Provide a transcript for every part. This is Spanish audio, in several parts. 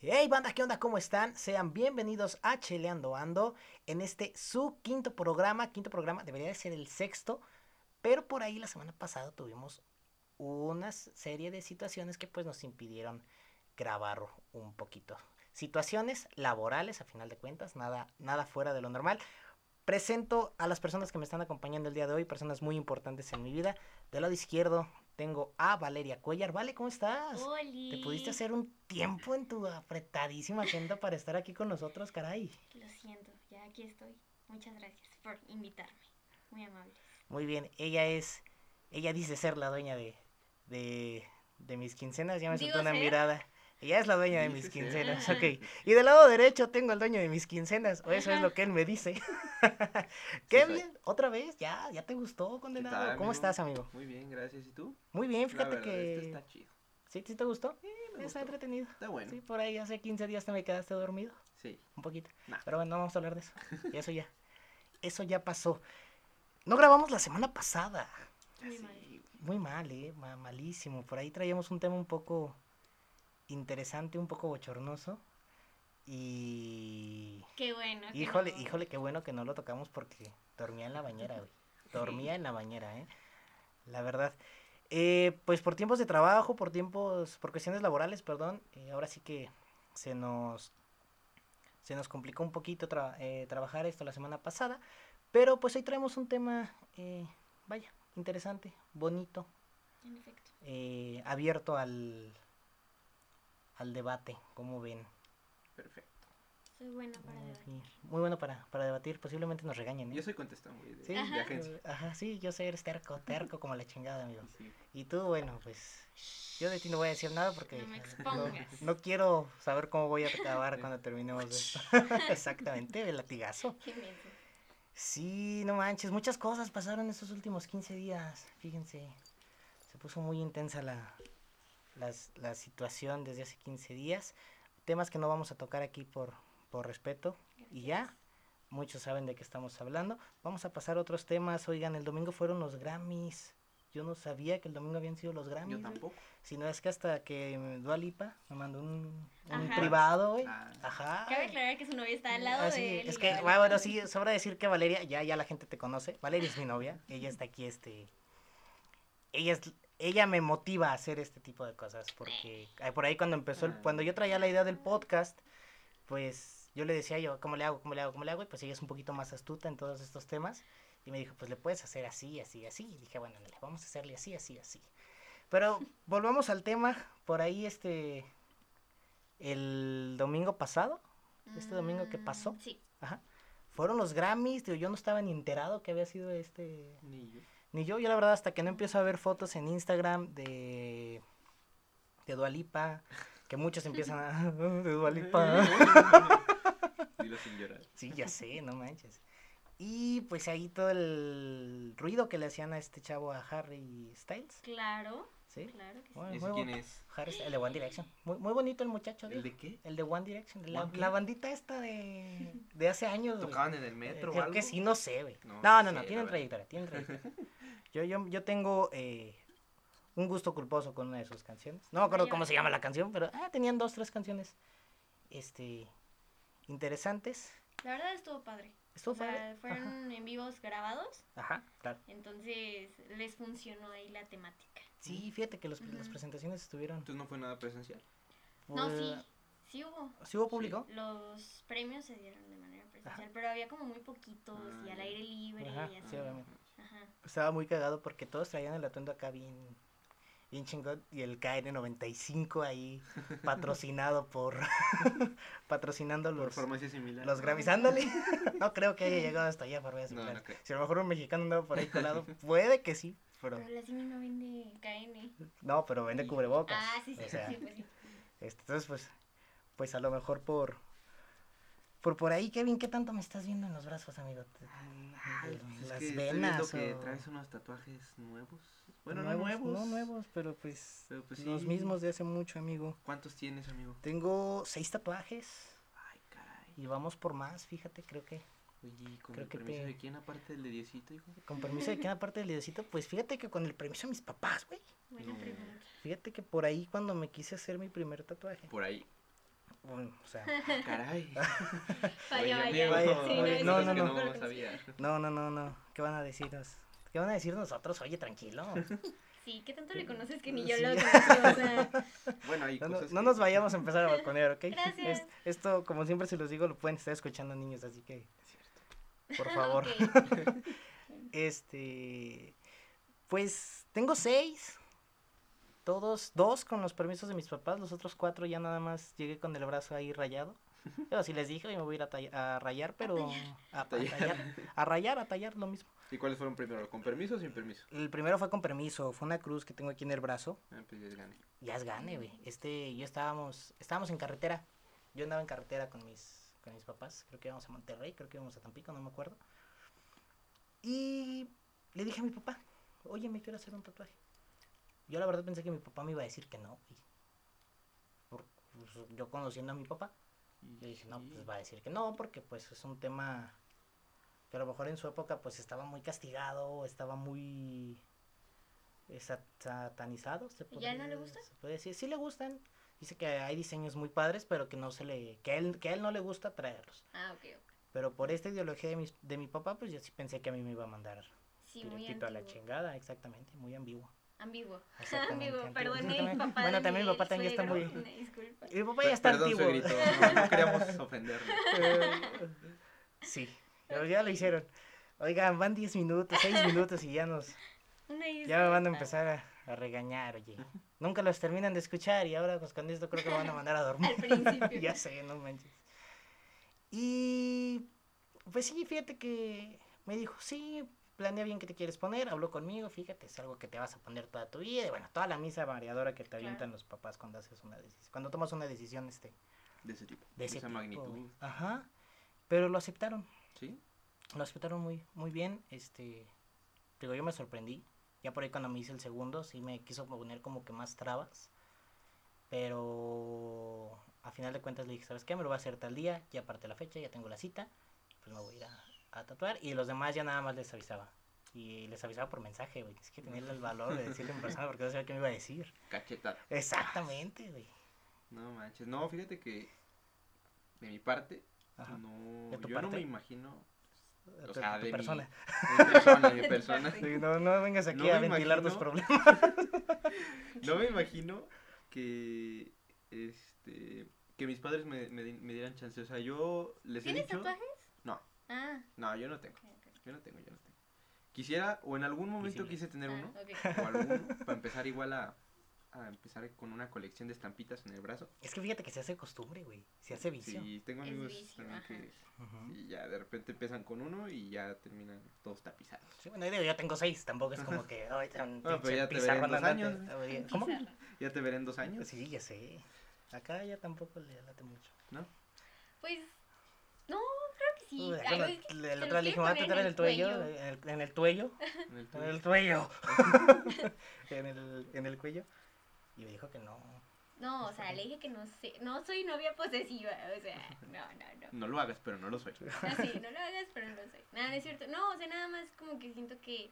Hey banda, ¿qué onda? ¿Cómo están? Sean bienvenidos a Cheleando Ando en este su quinto programa, quinto programa, debería de ser el sexto, pero por ahí la semana pasada tuvimos una serie de situaciones que pues nos impidieron grabar un poquito. Situaciones laborales a final de cuentas, nada, nada fuera de lo normal. Presento a las personas que me están acompañando el día de hoy, personas muy importantes en mi vida. Del lado izquierdo tengo a Valeria Cuellar. Vale, ¿cómo estás? Oli. ¿Te pudiste hacer un tiempo en tu apretadísima agenda para estar aquí con nosotros, caray? Lo siento, ya aquí estoy. Muchas gracias por invitarme. Muy amable. Muy bien, ella es, ella dice ser la dueña de, de, de mis quincenas, ya me ¿Digo soltó una ser? mirada. Ella es la dueña de mis quincenas, Ajá. ok. Y del lado derecho tengo al dueño de mis quincenas, o eso es lo que él me dice. ¿Qué bien? ¿Otra vez? ¿Ya? ¿Ya te gustó, condenado? tal, ¿Cómo estás, amigo? Muy bien, gracias. ¿Y tú? Muy bien, La fíjate verdad, que... esto está chido. ¿Sí, ¿Sí te gustó? me Está gustó. entretenido. Está bueno. Sí, por ahí hace 15 días te me quedaste dormido. Sí. Un poquito. Nah. Pero bueno, no vamos a hablar de eso. Y eso ya. Eso ya pasó. No grabamos la semana pasada. Muy Sí, mal. Muy mal, eh. ma- malísimo. Por ahí traíamos un tema un poco interesante, un poco bochornoso. Y. Qué bueno. que Híjole, no- híjole, qué bueno que no lo tocamos porque dormía en la bañera, güey. Dormía en la bañera, eh. La verdad. Eh, pues por tiempos de trabajo, por tiempos, por cuestiones laborales, perdón, eh, ahora sí que se nos, se nos complicó un poquito tra- eh, trabajar esto la semana pasada, pero pues hoy traemos un tema, eh, vaya, interesante, bonito, En efecto. eh, abierto al, al debate, como ven. Perfecto. Soy buena para Muy, debatir. muy bueno para, para debatir, posiblemente nos regañen. ¿eh? Yo soy contestón, güey, de, Sí, de Ajá. agencia. ajá, sí, yo sé, eres terco, terco como la chingada, amigo. Sí. Y tú, bueno, pues yo de ti no voy a decir nada porque No me no, expongas. no quiero saber cómo voy a acabar cuando terminemos de esto. Exactamente, el latigazo. Qué. Sí, no manches, muchas cosas pasaron estos últimos 15 días, fíjense. Se puso muy intensa la, las- la situación desde hace 15 días. Temas que no vamos a tocar aquí por, por respeto. Y ya, muchos saben de qué estamos hablando. Vamos a pasar a otros temas. Oigan, el domingo fueron los Grammys. Yo no sabía que el domingo habían sido los Grammys. Yo tampoco. Si no es que hasta que Dua Lipa me mandó un, un Ajá. privado, güey. Ah. Ajá. Cabe aclarar que su novia está al lado Ah, sí, de él. es que, bueno, bueno, sí, sobra decir que Valeria, ya, ya la gente te conoce. Valeria es mi novia, ella está aquí, este. Ella es, ella me motiva a hacer este tipo de cosas, porque por ahí cuando empezó, el- Ah. cuando yo traía la idea del podcast, pues yo le decía yo, ¿cómo le hago, cómo le hago, cómo le hago? Y pues ella es un poquito más astuta en todos estos temas. Y me dijo, pues le puedes hacer así, así, así. Y dije, bueno, ándale, vamos a hacerle así, así, así. Pero volvamos al tema, por ahí este, el domingo pasado, este domingo que pasó. Mm, Sí. Ajá. Fueron los Grammys, digo, yo no estaba ni enterado que había sido este... Ni yo. Ni yo, yo la verdad hasta que no empiezo a ver fotos en Instagram de... De Dualipa, que muchos empiezan a... de Dualipa. Dilo sin llorar. Sí, ya sé, no manches. Y pues ahí todo el ruido que le hacían a este chavo a Harry Styles, Claro. ¿Sí? Claro que sí. Muy- ¿Y muy ese quién es? Harry Styles, el de One Direction. Muy, muy bonito el muchacho. ¿El de qué? El de One Direction, la, la bandita esta de, de hace años. ¿Tocaban en el Eh, metro o Creo algo? que sí, no sé, güey. No, No, no, no tienen trayectoria, tienen trayectoria. Yo, yo, yo tengo eh, un gusto culposo con una de sus canciones. No me acuerdo cómo se llama la canción, pero ah, tenían dos, tres canciones este, interesantes. La verdad estuvo padre. Estuvo o sea, padre. fueron en vivos grabados. Ajá, ajá, claro. Entonces les funcionó ahí la temática. Sí, fíjate que los- las presentaciones estuvieron... Entonces no fue nada presencial. No, sí. Sí hubo. ¿Sí hubo público? Los premios se dieron de manera presencial, pero había como muy poquitos Ah, y al ya. aire libre Ajá, y así. sí, obviamente. Ajá. Estaba muy cagado porque todos traían el atuendo acá bien, bien chingón y el KN95 ahí patrocinado por patrocinando Por los, farmacia similar. los Grammys. Ándale. No creo que haya llegado hasta allá farmacia No, no. Si a lo mejor un mexicano andaba por ahí colado, puede que sí, pero Pero la Simi no vende KN. no, pero vende cubrebocas. Ah, sí, sí, o sea, sí, pues sí. este, entonces pues pues a lo mejor por por por ahí, Kevin, ¿qué tanto me estás viendo en los brazos, amigo? Ah, pues es Las que estoy viendo venas que o- traes unos tatuajes nuevos. Bueno, nuevos, no nuevos. No nuevos, pero pues, Pero, pues, los sí. mismos de hace mucho, amigo. ¿Cuántos tienes, amigo? Tengo seis tatuajes Ay, caray. y vamos por más, fíjate, creo que Oye, ¿y con Creo el que permiso te- de quién aparte del de Diosito, hijo? con permiso de cada parte del pues fíjate que con el permiso de mis papás, güey. Buena No. pregunta. Fíjate que por ahí cuando me quise hacer mi primer tatuaje, Por ahí. bueno, o sea, Caray. Vaya, Oye, vaya. amigo, Sí, no, no, no, no. no, no, no, no, ¿qué van a decirnos? ¿Qué van a decir nosotros? Oye, tranquilo. Sí, ¿qué tanto le conoces que ni yo Sí. lo conozco? O sea, Bueno, hay No, no- cosas no que- nos vayamos a empezar a balconear, ¿ok? Gracias. Es- esto, como siempre se los digo, lo pueden estar escuchando niños, así que, por favor. Este, pues tengo seis. Todos, dos con los permisos de mis papás, los otros cuatro ya nada más llegué con el brazo ahí rayado. Yo sí les dije, me voy a ir a, rayar, pero a, a tallar, a rayar, a tallar, lo mismo. ¿Y cuáles fueron primero? ¿Con permiso o sin permiso? El primero fue con permiso, fue una cruz que tengo aquí en el brazo. Ah, pues ya es gane. Ya es gane, güey. Este, yo estábamos, estábamos en carretera. Yo andaba en carretera con mis, con mis papás. Creo que íbamos a Monterrey, creo que íbamos a Tampico, no me acuerdo. Y le dije a mi papá, oye, me quiero hacer un tatuaje. Yo la verdad pensé que mi papá me iba a decir que no. Por- pues, yo conociendo a mi papá, Y yo dije, no, pues va a decir que no, porque pues es un tema que a lo mejor en su época pues estaba muy castigado, estaba muy eh, sat- satanizado. ¿se ¿Y a él no le gusta? se puede decir, sí le gustan. Dice que hay diseños muy padres, pero que no se le, que a él, que a él no le gusta traerlos. Ah, ok, ok. Pero por esta ideología de mi, de mi papá, pues yo sí pensé que a mí me iba a mandar Sí, muy directito a la chingada, exactamente, muy ambiguo. Ambiguo. Ambiguo, antiguo, perdone, exactamente. papá. Bueno, también mi mi papá también está muy- disculpa. Mi papá ya está Perdón, antiguo. suegrito, no, no queríamos ofenderle. sí, pero ya lo hicieron. Oigan, van 10 minutos, 6 minutos y ya nos, Una ya me van a empezar a, a regañar, oye. Nunca los terminan de escuchar y ahora pues con esto creo que me van a mandar a dormir. Al principio. ya sé, no manches. Y pues sí, fíjate que me dijo, sí, planea bien qué te quieres poner, habló conmigo, fíjate, es algo que te vas a poner toda tu vida, y bueno, toda la misa variadora que te avientan Claro. los papás cuando haces una decisión, cuando tomas una decisión este, De ese tipo. de ese esa tipo, magnitud. Ajá, pero lo aceptaron, ¿Sí? lo aceptaron muy, muy bien, este, digo, yo me sorprendí, ya por ahí cuando me hice el segundo, sí me quiso poner como que más trabas, pero a final de cuentas le dije, ¿sabes qué? Me lo voy a hacer tal día, ya aparte la fecha, ya tengo la cita, pues me voy a ir a, a tatuar, y los demás ya nada más les avisaba, y les avisaba por mensaje, güey, es que tenía el valor de decirle en persona porque no sabía qué me iba a decir. Cachetada. Exactamente, güey. No manches. No, fíjate que de mi parte, Ajá. no, ¿De tu yo no parte? me imagino. O sea, tu de persona. Mi persona, mi persona. Sí, no, no vengas aquí No a ventilar tus problemas. No me imagino que este que mis padres me, me, di- me dieran chance. O sea, yo les he ¿Tienes dicho. tatuajes? No, Ah, no, yo no tengo. Yo no tengo, yo no tengo. Quisiera, o en algún momento Quisiera. quise tener Ah, uno, ok. o alguno, para empezar igual a, a empezar con una colección de estampitas en el brazo. Es que fíjate que se hace costumbre, güey. Se hace vicio. Sí, tengo amigos vicio, también ajá. que y ya de repente empiezan con uno y ya terminan todos tapizados. Sí, bueno, digo, yo tengo seis, tampoco es como que ay, pero ya te veré en dos años. ¿Cómo? Ya te veré en dos años, Sí, ya sé. Acá ya tampoco le late mucho. ¿no? Pues, no, creo que sí. Uy, Ay, bueno, es que el se otro le dije, voy a tatuar en el cuello. en el, en el tuello, En el el tuello, en el, en el cuello. Y me dijo que no. No, o sea, le dije que no sé, no soy novia posesiva, o sea, no, no, no. No lo hagas, pero no lo soy. Así, no lo hagas, pero no lo soy. Nada, no es cierto. No, o sea, nada más como que siento que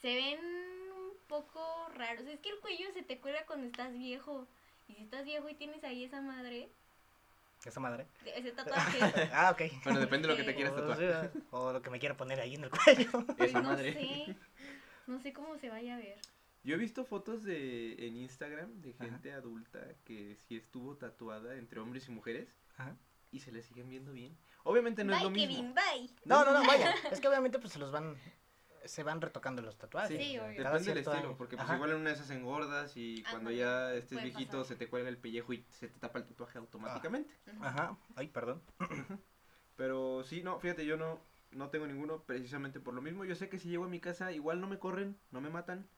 se ven un poco raros. Es que el cuello se te cuelga cuando estás viejo. Y si estás viejo y tienes ahí esa madre, ¿Esa madre? ese tatuaje, ah, ok. Bueno, depende de lo que te Sí. quieras O, tatuar. o lo que me quiera poner ahí en el cuello. pues Esa no madre. sé. No sé cómo se vaya a ver. Yo he visto fotos de en Instagram de Ajá. gente adulta que sí estuvo tatuada entre hombres y mujeres Ajá. y se le siguen viendo bien. Obviamente no es lo bye, mismo. Kevin, bye. No, no, no, vaya. Es que obviamente pues se los van, se van retocando los tatuajes. Sí, Sí, obvio. Depende del estilo, año. porque pues Ajá. igual en una de esas engordas y cuando ya estés puede viejito pasar. se te cuelga el pellejo y se te tapa el tatuaje automáticamente. Ujú. Ajá. Ay, perdón. Pero sí, no, fíjate, yo no, no tengo ninguno precisamente por lo mismo. Yo sé que si llego a mi casa igual no me corren, no me matan,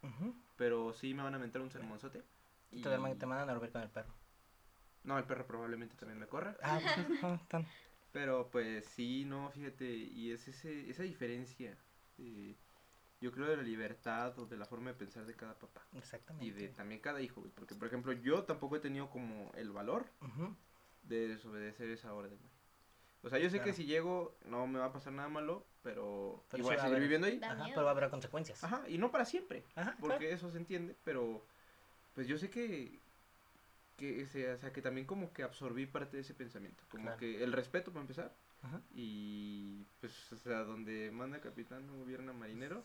pero sí me van a mentar un sermonzote. Y te, te mandan a dormir con el perro. No, el perro probablemente también me corra. Ah, tan. Pero pues sí, no, fíjate, y es ese, esa diferencia, eh, yo creo de la libertad o de la forma de pensar de cada papá. Exactamente. Y de también cada hijo, güey, porque por ejemplo yo tampoco he tenido como el valor de desobedecer esa orden. O sea, yo sé Claro. que si llego no me va a pasar nada malo, pero, Pero y voy sí a va a seguir haber- viviendo ahí. Ajá, pero va a haber consecuencias. Ajá, y no para siempre, Ajá, porque claro. eso se entiende, pero pues yo sé que que, ese- o sea, que también como que absorbí parte de ese pensamiento. Como Claro. que el respeto para empezar. Ajá. Y pues, o sea, donde manda capitán no gobierna marinero.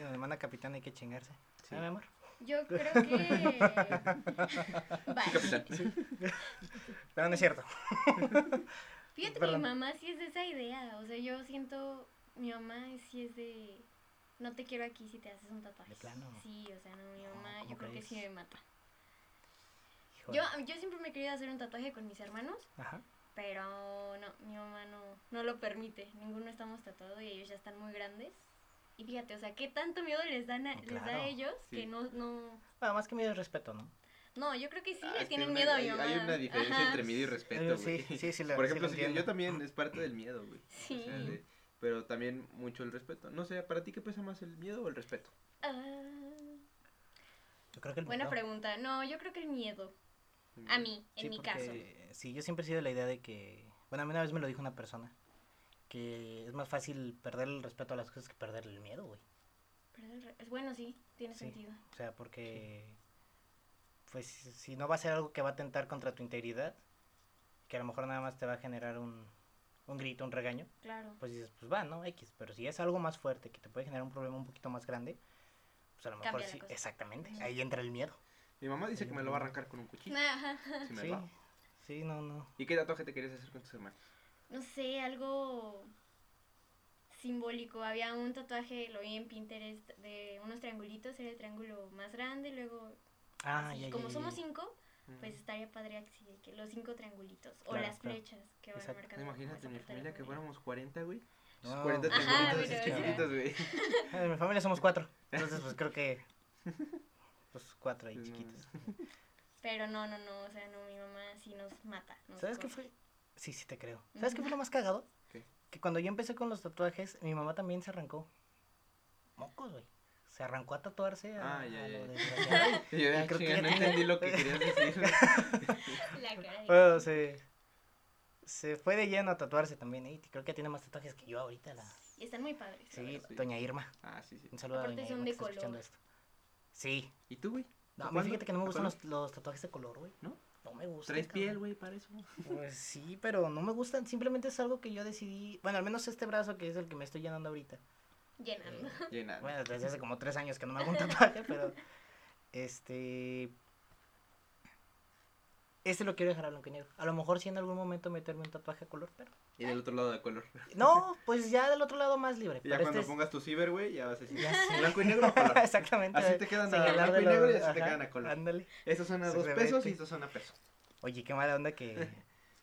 Donde manda capitán hay que chingarse. Sí. ¿Ah, mi amor? Yo creo que. Bye. capitán. Pero no es cierto. Fíjate que mi mamá sí es de esa idea. O sea, yo siento. Mi mamá sí es de. No te quiero aquí si te haces un tatuaje. ¿De plano? Sí, o sea, no, mi mamá, ¿cómo yo creo que sí me mata. Híjole. Yo, yo siempre me he querido hacer un tatuaje con mis hermanos, Ajá. pero no, mi mamá no, no lo permite. Ninguno estamos tatuados y ellos ya están muy grandes. Y fíjate, o sea, qué tanto miedo les, dan a, les da a ellos sí. que no, no... Bueno, más que miedo es respeto, ¿no? No, yo creo que sí Ah, le tienen una- miedo a mi hay, mamá. hay una diferencia Ajá. entre miedo y respeto, sí, sí, sí lo- Por sí ejemplo, lo sí, yo también es parte del miedo, güey. O Sí. sea, de- pero también mucho el respeto. No sé, ¿para ti qué pesa más, el miedo o el respeto? Ah, Yo creo que el buena miedo. pregunta. No, yo creo que el miedo. A mí, en Sí, mi porque, caso. Sí, yo siempre he sido de la idea de que. Bueno, a mí una vez me lo dijo una persona. Que es más fácil perder el respeto a las cosas que perder el miedo, güey. Bueno, sí, tiene Sí. sentido. O sea, porque. Pues si no va a ser algo que va a atentar contra tu integridad, que a lo mejor nada más te va a generar un, un grito, un regaño, Claro. pues dices, pues va, ¿no? X. Pero si es algo más fuerte, que te puede generar un problema un poquito más grande, pues a lo mejor Cambia sí. cosa. Exactamente. Ahí entra el miedo. Mi mamá dice que me lo va a arrancar con un cuchillo. Ajá. si me Sí. va. Sí, no, no. ¿Y qué tatuaje te querías hacer con tus hermanos? No sé, algo simbólico. Había un tatuaje, lo vi en Pinterest, de unos triangulitos, era el triángulo más grande, luego, Ah, así, ya, ya, como ya, somos cinco, pues estaría padre así, que los cinco triangulitos, o las claro. flechas que van Exacto. marcando. Imagínate en mi familia que fuéramos 40, güey. No, 40 pues, Ajá, triangulitos chiquitos, güey. En mi familia somos cuatro. Entonces, pues creo que. Pues cuatro ahí Pues, chiquitos. Pero no, no, no, o sea, no, mi mamá sí nos mata. nos ¿Sabes qué fue? Sí, sí te creo. ¿Sabes qué fue lo más cagado? ¿Qué? Que cuando yo empecé con los tatuajes, mi mamá también se arrancó. Mocos, güey. Se arrancó a tatuarse a, Ah, ya, ya, yo, creo que no entendí lo que querías decir. La cara Bueno, se, se fue de lleno a tatuarse también. Y creo que tiene más tatuajes que yo ahorita. La... Y están muy padres. Sí, doña Irma. Ah, sí, sí. Un saludo Aparte a doña son Irma de que está escuchando esto. Sí. ¿Y tú, güey? No, a fíjate que no me ¿A gustan los, los tatuajes de color, güey. ¿No? No me gustan. ¿Traes cabrón. piel, güey, para eso? Pues sí, pero no me gustan. Simplemente es algo que yo decidí. Bueno, al menos este brazo que es el que me estoy llenando ahorita. Llenando. Llena. Bueno, desde hace como tres años que no me hago un tatuaje, pero. Este. Este lo quiero dejar a blanco y negro. A lo mejor sí en algún momento meterme un tatuaje a color, pero. Y del otro lado de color. No, pues ya del otro lado más libre. Y ya pero cuando este es- pongas tu ciber, güey, ya vas a decir Ya sé. blanco y negro o color. Exactamente. Así te quedan a blanco y negro y así te quedan a color. Ándale. Estos son a dos pesos que- y estos son a peso. Oye, qué mala onda que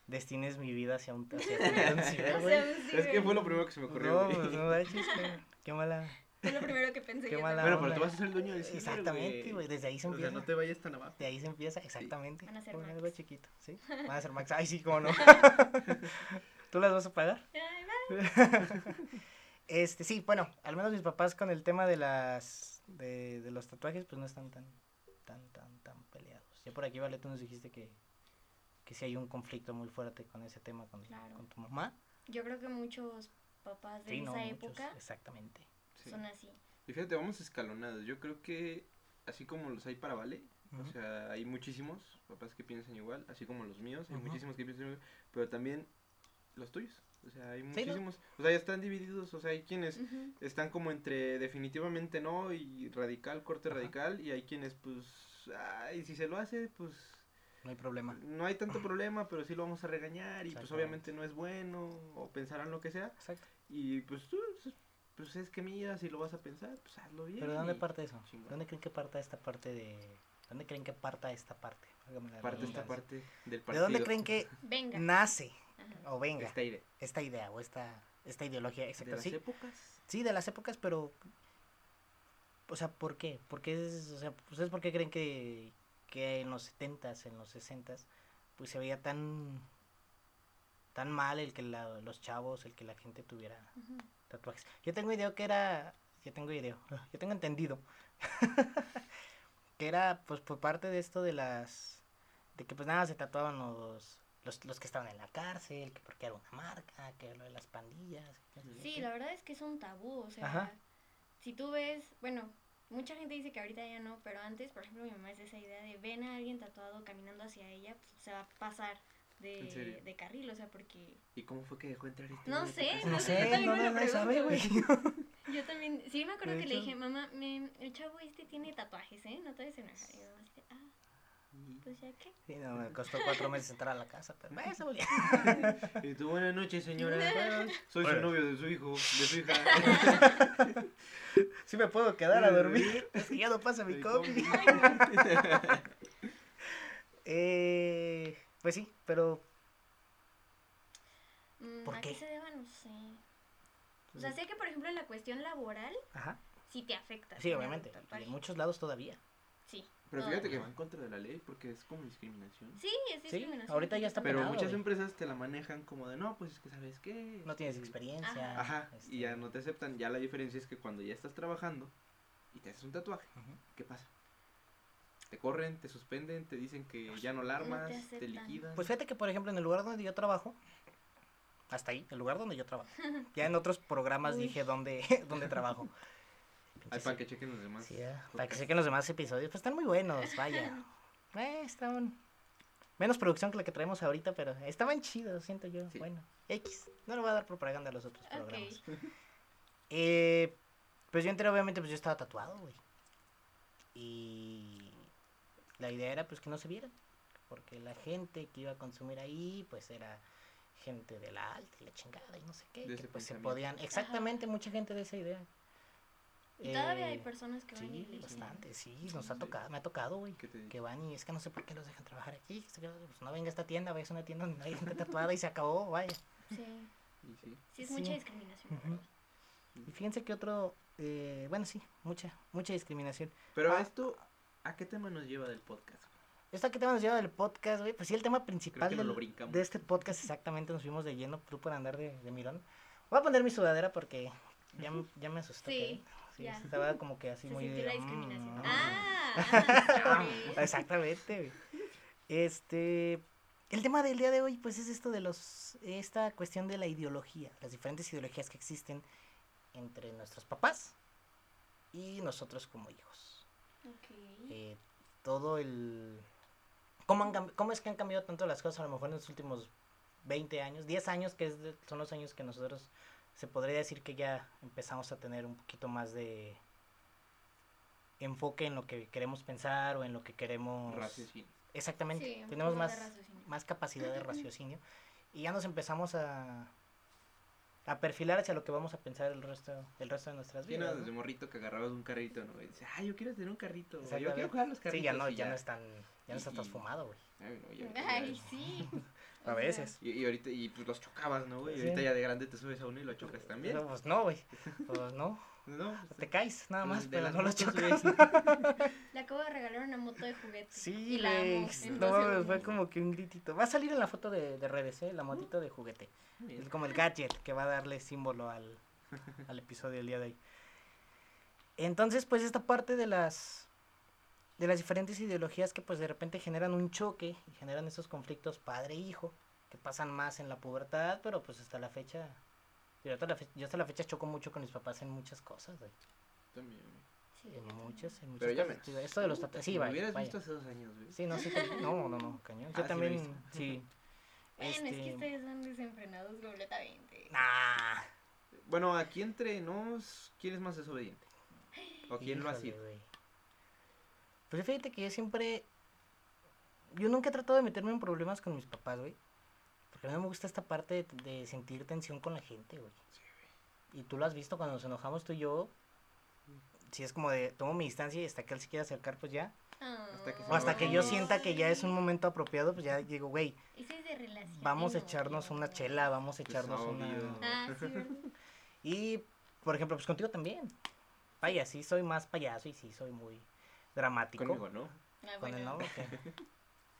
destines mi vida hacia un, hacia un ciber, güey. Es que fue lo primero que se me ocurrió, No, pues no manches, qué, qué mala. Fue lo primero que pensé. Qué yo mala. Bueno, pero onda. tú vas a ser el dueño del ciber, Exactamente, güey. Desde ahí se O sea, empieza. no te vayas tan abajo. De ahí se empieza, exactamente. Van a ser Max. algo chiquito, ¿sí? Van a ser Max. Ay, sí, cómo no. ¿Tú las vas a pagar? Ay, va. Este, sí, bueno, al menos mis papás con el tema de las de, de los tatuajes, pues no están tan tan tan tan peleados. Ya por aquí, Vale, tú nos dijiste que que sí hay un conflicto muy fuerte con ese tema con, Claro. con tu mamá. Yo creo que muchos papás de Sí, esa no, muchos, época exactamente. Sí. son así. Y fíjate, vamos escalonados. Yo creo que así como los hay para Vale, o sea, hay muchísimos papás que piensan igual, así como los míos, hay muchísimos que piensan igual, pero también los tuyos. O sea, hay Sí, ¿no? muchísimos. O sea, ya están divididos, o sea, hay quienes están como entre definitivamente no y radical, corte radical, y hay quienes pues, ay, si se lo hace, pues No hay problema. no hay tanto problema, pero sí lo vamos a regañar y pues obviamente no es bueno o pensarán lo que sea. Exacto. Y pues tú, pues es que mira, si lo vas a pensar, pues hazlo bien. Pero ¿de dónde parte eso? ¿Dónde creen que parta esta parte de ¿Dónde creen que parta esta parte? Parte esta parte del ¿De partido. dónde creen que Venga. nace Ajá. o venga Esta idea. esta idea o esta esta ideología? De Exacto, las sí. épocas. Sí, de las épocas, pero o sea, ¿por qué? ¿Por qué es, o sea, ustedes por qué creen que que en los 70s, en los 60s, pues se veía tan tan mal el que la- los chavos, el que la gente tuviera tatuajes. Yo tengo idea que era, yo tengo idea, yo tengo entendido que era pues por parte de esto de las de que pues nada se tatuaban los los, los que estaban en la cárcel, que porque era una marca, que lo de las pandillas. que Sí, la verdad es que es un tabú, o sea, Ajá. si tú ves, bueno, mucha gente dice que ahorita ya no, pero antes, por ejemplo, mi mamá es de esa idea de ven a alguien tatuado caminando hacia ella, pues se va a pasar de, de carril, o sea, porque ¿Y cómo fue que dejó entrar este No sé? No sé, también no, lo nadie sabe, güey. yo también, sí me acuerdo que le dije, mamá, me, el chavo este tiene tatuajes, ¿eh? No te vayas a enojar. Y mamá de, ah, pues ya qué. Sí, no, me costó cuatro meses entrar a la casa, pero volvió. Y tú, buenas noches, señora. Soy Bueno. su novio de su hijo, de su hija. Sí me puedo quedar a dormir. Es que ya no pasa mi compi. Eh, pues sí, pero Mm, ¿Por ¿A qué? qué se deba? No sé. O sea, sé que, por ejemplo, en la cuestión laboral, ajá. sí te afecta. Sí, obviamente. En muchos lados todavía. Sí. Pero No, fíjate que no. va en contra de la ley porque es como discriminación. Sí, es Sí, discriminación. ahorita ya está Pero penado, muchas empresas te la manejan como de, no, pues es que sabes qué. No tienes Este, experiencia. Ajá, este, y ya no te aceptan. Ya la diferencia es que cuando ya estás trabajando y te haces un tatuaje. ¿qué pasa? Te corren, te suspenden, te dicen que ya no la No te te, liquidan. Pues fíjate que, por ejemplo, en el lugar donde yo trabajo, hasta ahí, el lugar donde yo trabajo. Ya en otros programas Uy. dije dónde, dónde trabajo. Ay, para que chequen los demás. Sí, ya, para que chequen los demás episodios, pues están muy buenos, vaya. Eh, estaban menos producción que la que traemos ahorita, pero estaban chidos, siento yo. Sí. Bueno, X, no le voy a dar propaganda a los otros programas. Eh, pues yo entré, obviamente, pues yo estaba tatuado, güey. Y la idea era, pues, que no se vieran. Porque la gente que iba a consumir ahí, pues, era gente de la alta y la chingada y no sé qué. De que, pues, se podían... Exactamente, mucha gente de esa idea. Y todavía hay Eh, personas que van y Sí, le dicen, bastante, sí, nos ha Sí. tocado, me ha tocado, güey. Que van y es que no sé por qué los dejan trabajar aquí. Pues no venga a esta tienda, vayas a una tienda donde hay gente tatuada y se acabó, vaya. Sí, sí. sí es Sí. mucha discriminación. Ujú. verdad. Y fíjense que otro, eh, bueno, sí, mucha, mucha discriminación. Pero Ah. esto, ¿a qué tema nos lleva del podcast? ¿Esta qué tema nos lleva del podcast, güey? Pues sí, el tema principal del- lo de este podcast, exactamente, nos fuimos de lleno, tú por andar de, de mirón. Voy a poner mi sudadera porque ya, me- ya me asustó. Sí, que- sí, ya. estaba como que así Se muy... sintió de, la discriminación. mm, Ah, sorry. Exactamente. Este, el tema del día de hoy, pues es esto de los, esta cuestión de la ideología, las diferentes ideologías que existen entre nuestros papás y nosotros como hijos. Ok. Eh, todo el, cómo, han cómo es que han cambiado tanto las cosas a lo mejor en los últimos 20 años, 10 años, que es de- son los años que nosotros se podría decir que ya empezamos a tener un poquito más de enfoque en lo que queremos pensar o en lo que queremos Raciocinio. Exactamente. Sí, Tenemos más, más capacidad de raciocinio. Y ya nos empezamos a, a perfilar hacia lo que vamos a pensar el resto, el resto de nuestras Sí, no, vidas. desde ¿no? morrito que agarrabas un carrito, ¿no? Y dices, ay, yo quiero tener un carrito. o Yo quiero jugar a los carritos. Sí, ya no, y ya no es tan, ya no estás Y- transfumado, güey. Ay, no, ya- ya- Ay, sí. A veces. Y, y ahorita, y pues los chocabas, ¿no, güey? Y Sí. ahorita ya de grande te subes a uno y lo chocas también. Pero, pues no, güey. Pues no. No, Te caes, nada pues, más, de pero las no lo chocas. Le acabo de regalar una moto de juguete. Sí, y la amo. No mames, fue como que un gritito. Va a salir en la foto de, de redes, ¿eh? La motito de juguete. Bien. Es como el gadget que va a darle símbolo al, al episodio del día de hoy. Entonces, pues esta parte de las de las diferentes ideologías que pues de repente generan un choque y generan esos conflictos padre-hijo que pasan más en la pubertad, pero pues hasta la fecha yo hasta la, fe- yo hasta la fecha choco mucho con mis papás en muchas cosas, güey. También, güey. Sí, En muchas, en muchas Pero ya cosas. menos. Esto de los tatuajes, sí, vaya, hubieras vaya. visto hace dos años, güey. Sí, no, sí, no, no, no, cañón. Ah, Yo sí lo he también, visto. sí. Bueno, es que Este, ustedes son desenfrenados completamente. Nah. Bueno, aquí entre nos, ¿quién es más desobediente? ¿O quién lo ha sido? Pues fíjate que yo siempre. Yo nunca he tratado de meterme en problemas con mis papás, güey. Porque a mí no me gusta esta parte de, de sentir tensión con la gente, güey. Y tú lo has visto cuando nos enojamos tú y yo. Si es como de tomo mi distancia y hasta que él se quiera acercar, pues ya. Hasta que O hasta que yo sienta que ya es un momento apropiado, pues ya digo, güey, Eso es de relación. vamos a echarnos una chela, vamos a echarnos una. Ah, sí. Y, por ejemplo, pues contigo también. Vaya, sí soy más payaso y sí soy muy dramático. Conmigo, ¿no? Ah, Con el bueno, no, que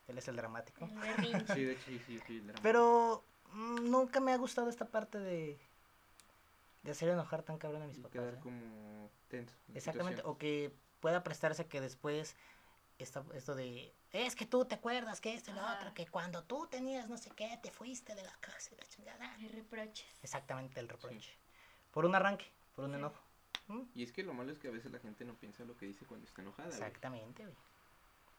él es el dramático. el. Sí, de hecho, sí, sí, soy el drama. Pero mm, nunca me ha gustado esta parte de, de hacer enojar tan cabrón a mis Y papás. quedar ¿eh? como tenso. Exactamente, situación. o que pueda prestarse que después esta, esto de, es que tú te acuerdas que esto y lo Ajá. otro, que cuando tú tenías no sé qué, te fuiste de la casa y la chingada. Hay reproches. Exactamente el reproche. Por un arranque, por un Sí. enojo. Mm, Y es que lo malo es que a veces la gente no piensa lo que dice cuando está enojada. Exactamente, güey.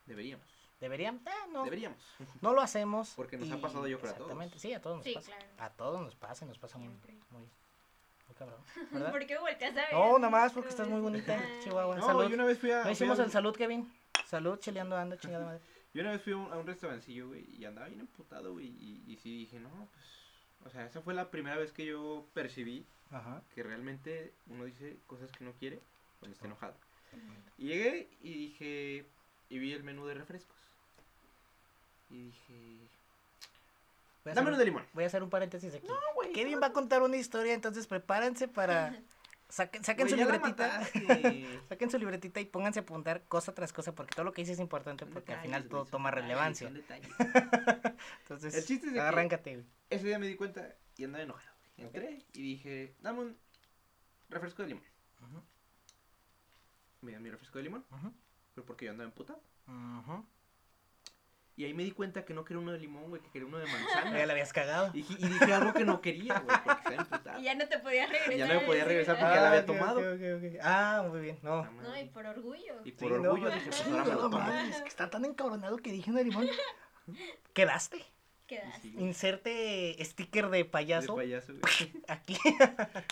Deberíamos. Deberían, eh, no, Deberíamos. no lo hacemos. Porque nos ha pasado, yo creo, a todos. Exactamente, sí, a todos nos Sí, pasa. claro. A todos nos pasa, y nos pasa muy, Siempre. muy, muy cabrón. ¿Verdad? ¿Por qué volteas a ver? No, nada más porque estás muy bonita, Ah. Chihuahua. No, Salud. yo una vez fui a. No hicimos a- el salud, Kevin. Salud, cheleando ando, chingada madre. Yo una vez fui a un, a un restaurancillo, güey, y andaba bien emputado, güey. Y, y sí dije, no, pues. O sea, esa fue la primera vez que yo percibí Ajá. que realmente uno dice cosas que no quiere cuando está Ah. enojado. Y llegué y dije. Y vi el menú de refrescos. Y dije. Dame uno de limón. voy a hacer un paréntesis aquí. güey. Kevin va a contar una historia, entonces prepárense para... Saquen, saquen su libretita. Saquen su libretita y pónganse a apuntar cosa tras cosa, porque todo lo que dice es importante, Son porque al final todo toma relevancia. Entonces, El chiste es de que- arráncate. Ese día me di cuenta y andaba enojado. Entré y dije, dame un refresco de limón. Ujú, Me dan mi refresco de limón, pero porque yo andaba emputado. ujú. Y ahí me di cuenta que no quería uno de limón, güey, que quería uno de Ya manzana. la habías cagado. y, y dije algo que no quería, güey, porque. Y ya no te podías regresar. Ya no me podía regresar porque ya la había ok, tomado. Ah, muy bien. No. No, y por orgullo. Y por orgullo dije, pues ahora me lo tomo. madre, es que está tan encabronado que dije una limón. Quedaste. Quedaste. Inserte sticker de De payaso payaso, güey. aquí.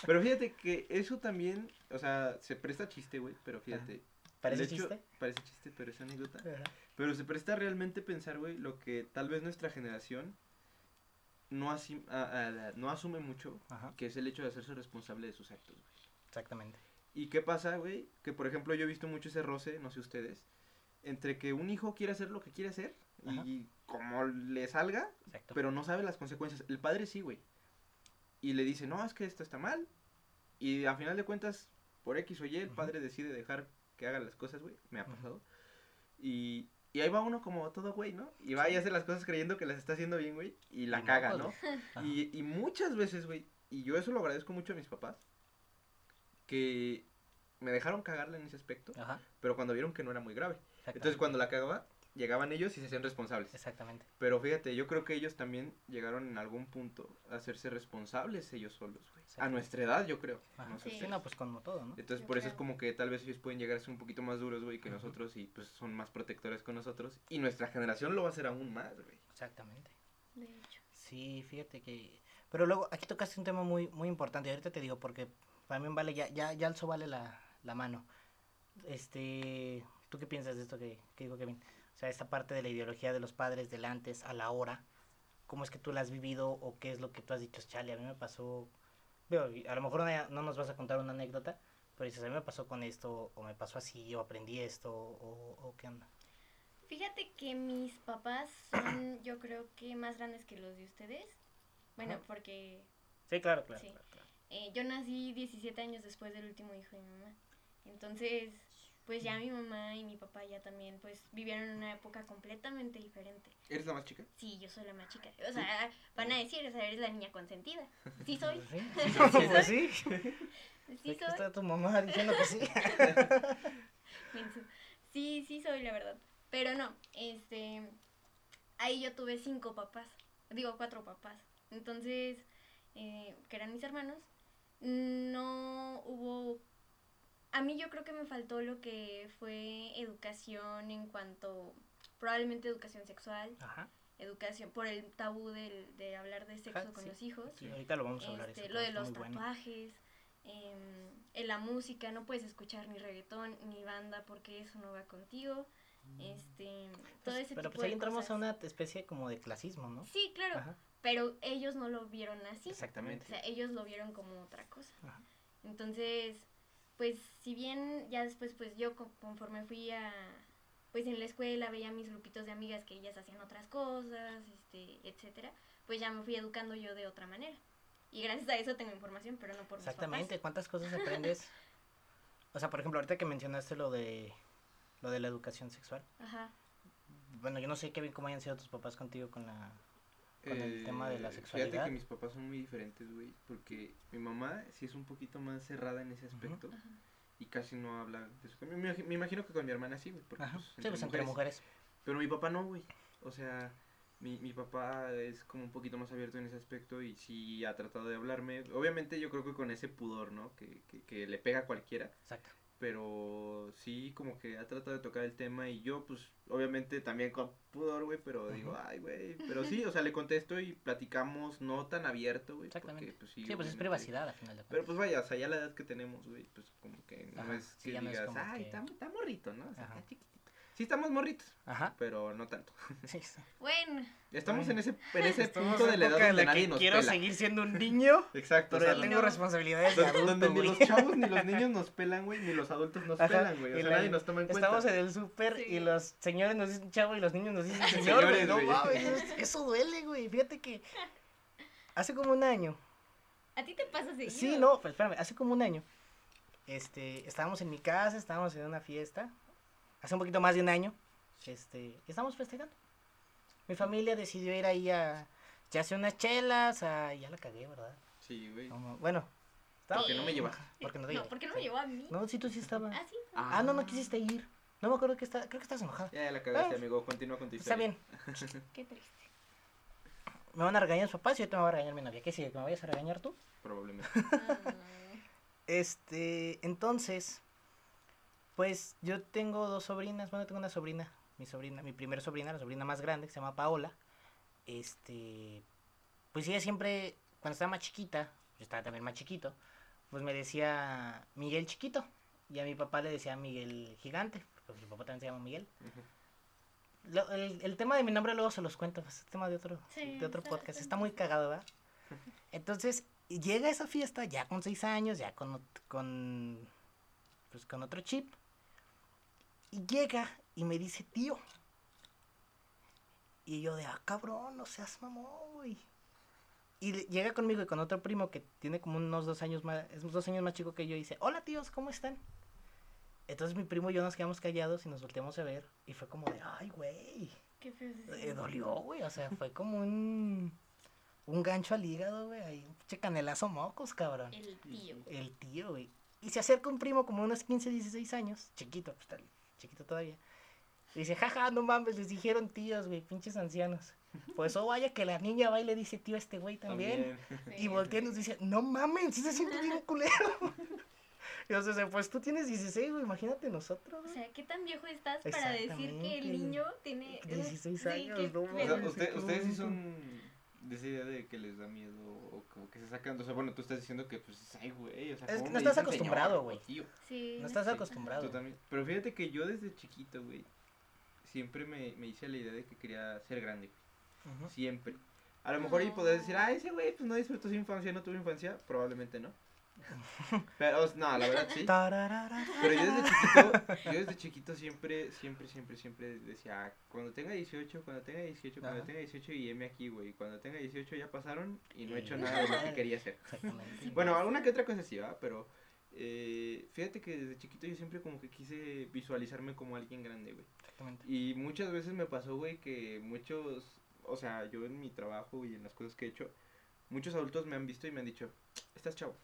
Pero fíjate que eso también, o sea, se presta chiste, güey, pero fíjate. ¿Parece hecho- chiste? Parece chiste, pero es anécdota. Ajá. Pero se presta realmente pensar, güey, lo que tal vez nuestra generación no, asim- a- a- no asume mucho, Ajá, que es el hecho de hacerse responsable de sus actos, güey. exactamente. ¿Y qué pasa, güey? Que, por ejemplo, yo he visto mucho ese roce, no sé ustedes, entre que un hijo quiere hacer lo que quiere hacer Ajá. y como le salga, Exacto. pero no sabe las consecuencias. El padre sí, güey. Y le dice, no, es que esto está mal. Y a final de cuentas, por X o Y, el padre decide dejar que haga las cosas, güey. Me ha pasado. Y, y ahí va uno como todo, güey, ¿no? Y va y hace las cosas creyendo que las está haciendo bien, güey. Y la Y caga, ¿no? Y, y muchas veces, güey, y yo eso lo agradezco mucho a mis papás, que me dejaron cagarla en ese aspecto, Ajá, pero cuando vieron que no era muy grave. Entonces cuando la cagaba, llegaban ellos y se hacían responsables. Exactamente. Pero fíjate, yo creo que ellos también llegaron en algún punto a hacerse responsables ellos solos, güey. A nuestra edad, yo creo. Ajá. No sé Sí. No, pues como todo, ¿no? Entonces Yo por eso es como que tal vez ellos pueden llegar a ser un poquito más duros, güey, que nosotros y pues son más protectores con nosotros. Y nuestra generación lo va a hacer aún más, güey. Exactamente. De hecho. Sí, fíjate que... Pero luego, aquí tocaste un tema muy, muy importante, y ahorita te digo, porque también vale, ya, ya, ya alzo vale la, la mano. Este, ¿tú qué piensas de esto que, que dijo Kevin? O sea, esta parte de la ideología de los padres del antes a la hora, ¿cómo es que tú la has vivido o qué es lo que tú has dicho? Chale, a mí me pasó, veo, a lo mejor no, no nos vas a contar una anécdota, pero dices, a mí me pasó con esto, o me pasó así, o aprendí esto, o, o qué onda. Fíjate que mis papás son, yo creo que más grandes que los de ustedes. Bueno, Ajá. porque Sí, claro, claro. Sí. claro, claro. eh, yo nací 17 años después del último hijo de mi mamá. Entonces, pues ya mi mamá y mi papá ya también, pues vivieron en una época completamente diferente. ¿Eres la más chica? Sí, yo soy la más chica. O sea, van a decir, o sea, eres la niña consentida. Sí soy, Sí, Sí pues sí. sí Aquí soy. está tu mamá diciendo que sí. Sí, sí soy, la verdad. Pero no, este. Ahí yo tuve cinco papás. Digo, cuatro papás. Entonces, eh, que eran mis hermanos. No hubo. A mí yo creo que me faltó lo que fue educación en cuanto. Probablemente educación sexual, Ajá. educación por el tabú del, de hablar de sexo Ajá, con sí. los hijos. Sí, ahorita lo vamos a hablar. Este, eso, lo de los muy bueno. tatuajes, em, en la música, no puedes escuchar ni reggaetón ni banda porque eso no va contigo. Este, todo Pues, ese pero tipo pues ahí de entramos cosas. a una especie como de clasismo, ¿no? Sí, claro, Ajá. pero ellos no lo vieron así. Exactamente. O sea, ellos lo vieron como otra cosa. Ajá. Entonces, pues si bien ya después pues yo co- conforme fui a pues en la escuela veía mis grupitos de amigas que ellas hacían otras cosas, este, etcétera, pues ya me fui educando yo de otra manera. Y gracias a eso tengo información, pero no por mis Exactamente, ¿cuántas cosas aprendes? O sea, por ejemplo, ahorita que mencionaste lo de lo de la educación sexual. Ajá. Bueno, yo no sé, Kevin, cómo hayan sido tus papás contigo con la con el tema de la Eh, sexualidad. Fíjate que mis papás son muy diferentes, güey, porque mi mamá sí es un poquito más cerrada en ese aspecto y casi no habla de eso. Me, me imagino que con mi hermana sí, güey, porque pues, Sí, pues entre mujeres. Pero mi papá no, güey. O sea, Mi, mi papá es como un poquito más abierto en ese aspecto y sí ha tratado de hablarme. Obviamente yo creo que con ese pudor, ¿no? Que, que, que le pega a cualquiera. Exacto. Pero sí, como que ha tratado de tocar el tema y yo, pues, obviamente también con pudor, güey, pero digo, ay, güey. Pero sí, o sea, le contesto y platicamos no tan abierto, güey. Exactamente. Porque, pues, sí, Sí, pues es privacidad al final de Pero cuentas. pues vaya, o sea, ya la edad que tenemos, güey, pues como que no es sí, que ya no es digas, ay, que- está, morrito, ¿no? O sea, está chiquitito. Sí, estamos morritos, Ajá. pero no tanto. Sí, sí. Bueno, Estamos Bueno. en ese, en ese Estamos punto de la edad época en donde la nadie que nos quiero pela. seguir siendo un niño, Exacto, pero o sea, ya tengo no. responsabilidades de donde, adulto, donde ni los chavos ni los niños nos pelan, güey, ni los adultos nos Ajá, pelan, güey. O y sea, la- nadie nos toma en cuenta. Estamos en el súper Sí. y los señores nos dicen chavo y los niños nos dicen señor, Señores, güey. No güey. mames, es- eso duele, güey. Fíjate que hace como un año. a ti te pasa seguido. Sí, no, pero espérame, hace como un año. Este, estábamos en mi casa, estábamos en una fiesta. Hace un poquito más de un año. Este, y estábamos festejando. Mi familia decidió ir ahí a echarse unas chelas, a, ya la cagué, ¿verdad? Sí, güey. No, no, bueno. estaba- Porque no me lleva. Porque no te No, llevé, ¿por qué no me llevó a mí? No, sí, tú sí estabas. Ah, sí. Ah, no, no quisiste ir. No me acuerdo que está, creo que estás enojada. Ya, ya la cagaste, Ah. amigo. Continúa con tu Está historia. bien. Qué triste. Me van a regañar los papás y yo te me voy a regañar mi novia. ¿Qué sigue? ¿Que me vayas a regañar tú? Probablemente. Ah, Este, entonces, pues yo tengo dos sobrinas, bueno, tengo una sobrina, mi sobrina, mi primera sobrina, la sobrina más grande, que se llama Paola. Este, pues ella siempre, cuando estaba más chiquita, yo estaba también más chiquito, pues me decía Miguel chiquito. Y a mi papá le decía Miguel gigante, porque mi papá también se llama Miguel. Lo- el, el tema de mi nombre luego se los cuento, pues, es tema de otro, Sí, de otro está podcast. Está muy cagado, ¿verdad? Entonces, llega esa fiesta ya con seis años, ya con, con, pues, con otro chip. Y llega y me dice, tío. Y yo de, ah, cabrón, no seas mamón, güey. Y le- llega conmigo y con otro primo que tiene como unos dos años más, es dos años más chico que yo, y dice, hola tíos, ¿cómo están? Entonces mi primo y yo nos quedamos callados y nos volteamos a ver. Y fue como de, ay, güey. Qué feo Eh, dolió, güey. O sea, fue como un, un gancho al hígado, güey. Ahí, un canelazo mocos, cabrón. El tío. El tío, güey. Y se acerca un primo como unos 15, 16 años. Chiquito, pues tal, chiquito todavía. Y dice, jaja, no mames, les dijeron tíos, güey, pinches ancianos. Pues, oh, vaya que la niña va y le dice tío a este güey también. Sí. Y voltea y nos dice, no mames, sí se siente bien culero. y o sea, pues tú tienes 16, güey, imagínate nosotros. O sea, ¿qué tan viejo estás para decir que el niño tiene 16 Sí, años, no O sea, usted- ustedes sí son de esa idea de que les da miedo o como que se sacan. O sea, bueno, tú estás diciendo que, pues, ay, güey. O sea, Es ¿cómo que no estás acostumbrado, güey. tío? Sí. No estás Sí, acostumbrado. Tú también. Pero fíjate que yo desde chiquito, güey, siempre me, me hice la idea de que quería ser grande. Ujú. Siempre. A lo mejor y podés decir, ah, ese güey, pues no disfrutó su infancia, no tuvo infancia. Probablemente no. Pero, no, la verdad sí. Pero yo desde chiquito, yo desde chiquito siempre, siempre, siempre, siempre decía, "Ah, cuando tenga 18, cuando tenga 18, cuando Ajá. tenga 18 y M aquí, güey. Cuando tenga 18 ya pasaron y no he hecho nada de lo que quería hacer. Exactamente. Bueno, alguna que otra cosa sí, ¿va? Pero eh, fíjate que desde chiquito yo siempre como que quise visualizarme como alguien grande, güey. Exactamente. Y muchas veces me pasó, güey, que muchos, o sea, yo en mi trabajo y en las cosas que he hecho, muchos adultos me han visto y me han dicho, estás chavo.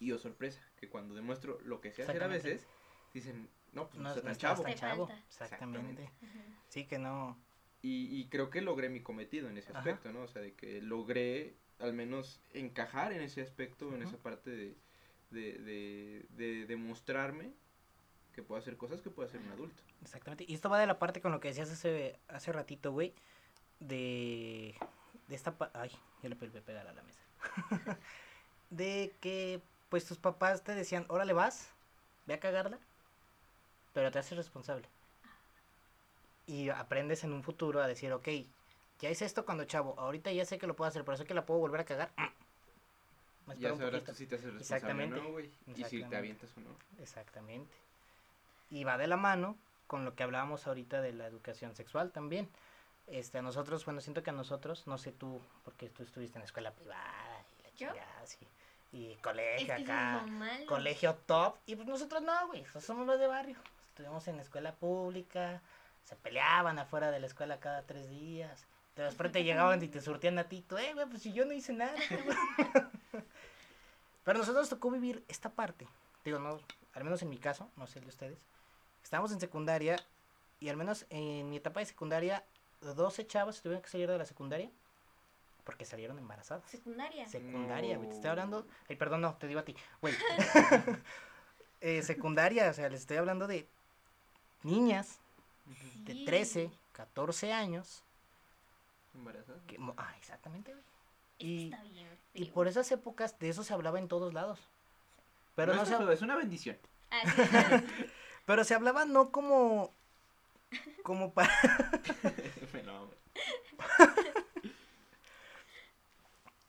Y yo, sorpresa, que cuando demuestro lo que sé hacer a veces, dicen, no, pues no, No, está no tan estás chavo. tan chavo. Exactamente. Sí, que no. Y, y creo que logré mi cometido en ese Ajá. aspecto, ¿no? O sea, de que logré al menos encajar en ese aspecto, en esa parte de, de, de, de demostrarme que puedo hacer cosas que puede hacer un adulto. Exactamente. Y esto va de la parte con lo que decías hace, hace ratito, güey. De. De esta. pa- Ay, ya le pe- pe- pegar a la mesa. de que, pues tus papás te decían, órale vas, ve a cagarla, pero te haces responsable. Y aprendes en un futuro a decir, ok, ya hice esto cuando chavo, ahorita ya sé que lo puedo hacer, pero sé que la puedo volver a cagar. Me Ya sabrás tú si te haces responsable Exactamente. no, güey. Y si te avientas o no. Exactamente. Y va de la mano con lo que hablábamos ahorita de la educación sexual también. Este, a nosotros, bueno, siento que a nosotros, no sé tú, porque tú estuviste en la escuela privada y la ¿Yo? chingada, sí, y Es colegio que eso es acá, colegio top, y pues nosotros no, güey, nosotros somos los de barrio. Estuvimos en la escuela pública, se peleaban afuera de la escuela cada tres días. De después te llegaban y te surtían a ti, eh, güey, pues si yo no hice nada. cabrón". Pero nosotros nos tocó vivir esta parte. Digo, no, al menos en mi caso, no sé el de ustedes. Estábamos en secundaria y al menos en mi etapa de secundaria 12 chavas tuvieron que salir de la secundaria porque salieron embarazadas. Secundaria. Secundaria, güey. Te estoy No. hablando. Ay, perdón, no, te digo a ti. Güey. Eh, secundaria, o sea, les estoy hablando de niñas de Sí. 13, 14 años. ¿Embarazada? que mo- ah, exactamente, güey. Y, está bien y por esas épocas de eso se hablaba en todos lados. Pero no, es se, feo, es una bendición. Ah, pero se hablaba no como como para Me lo amo.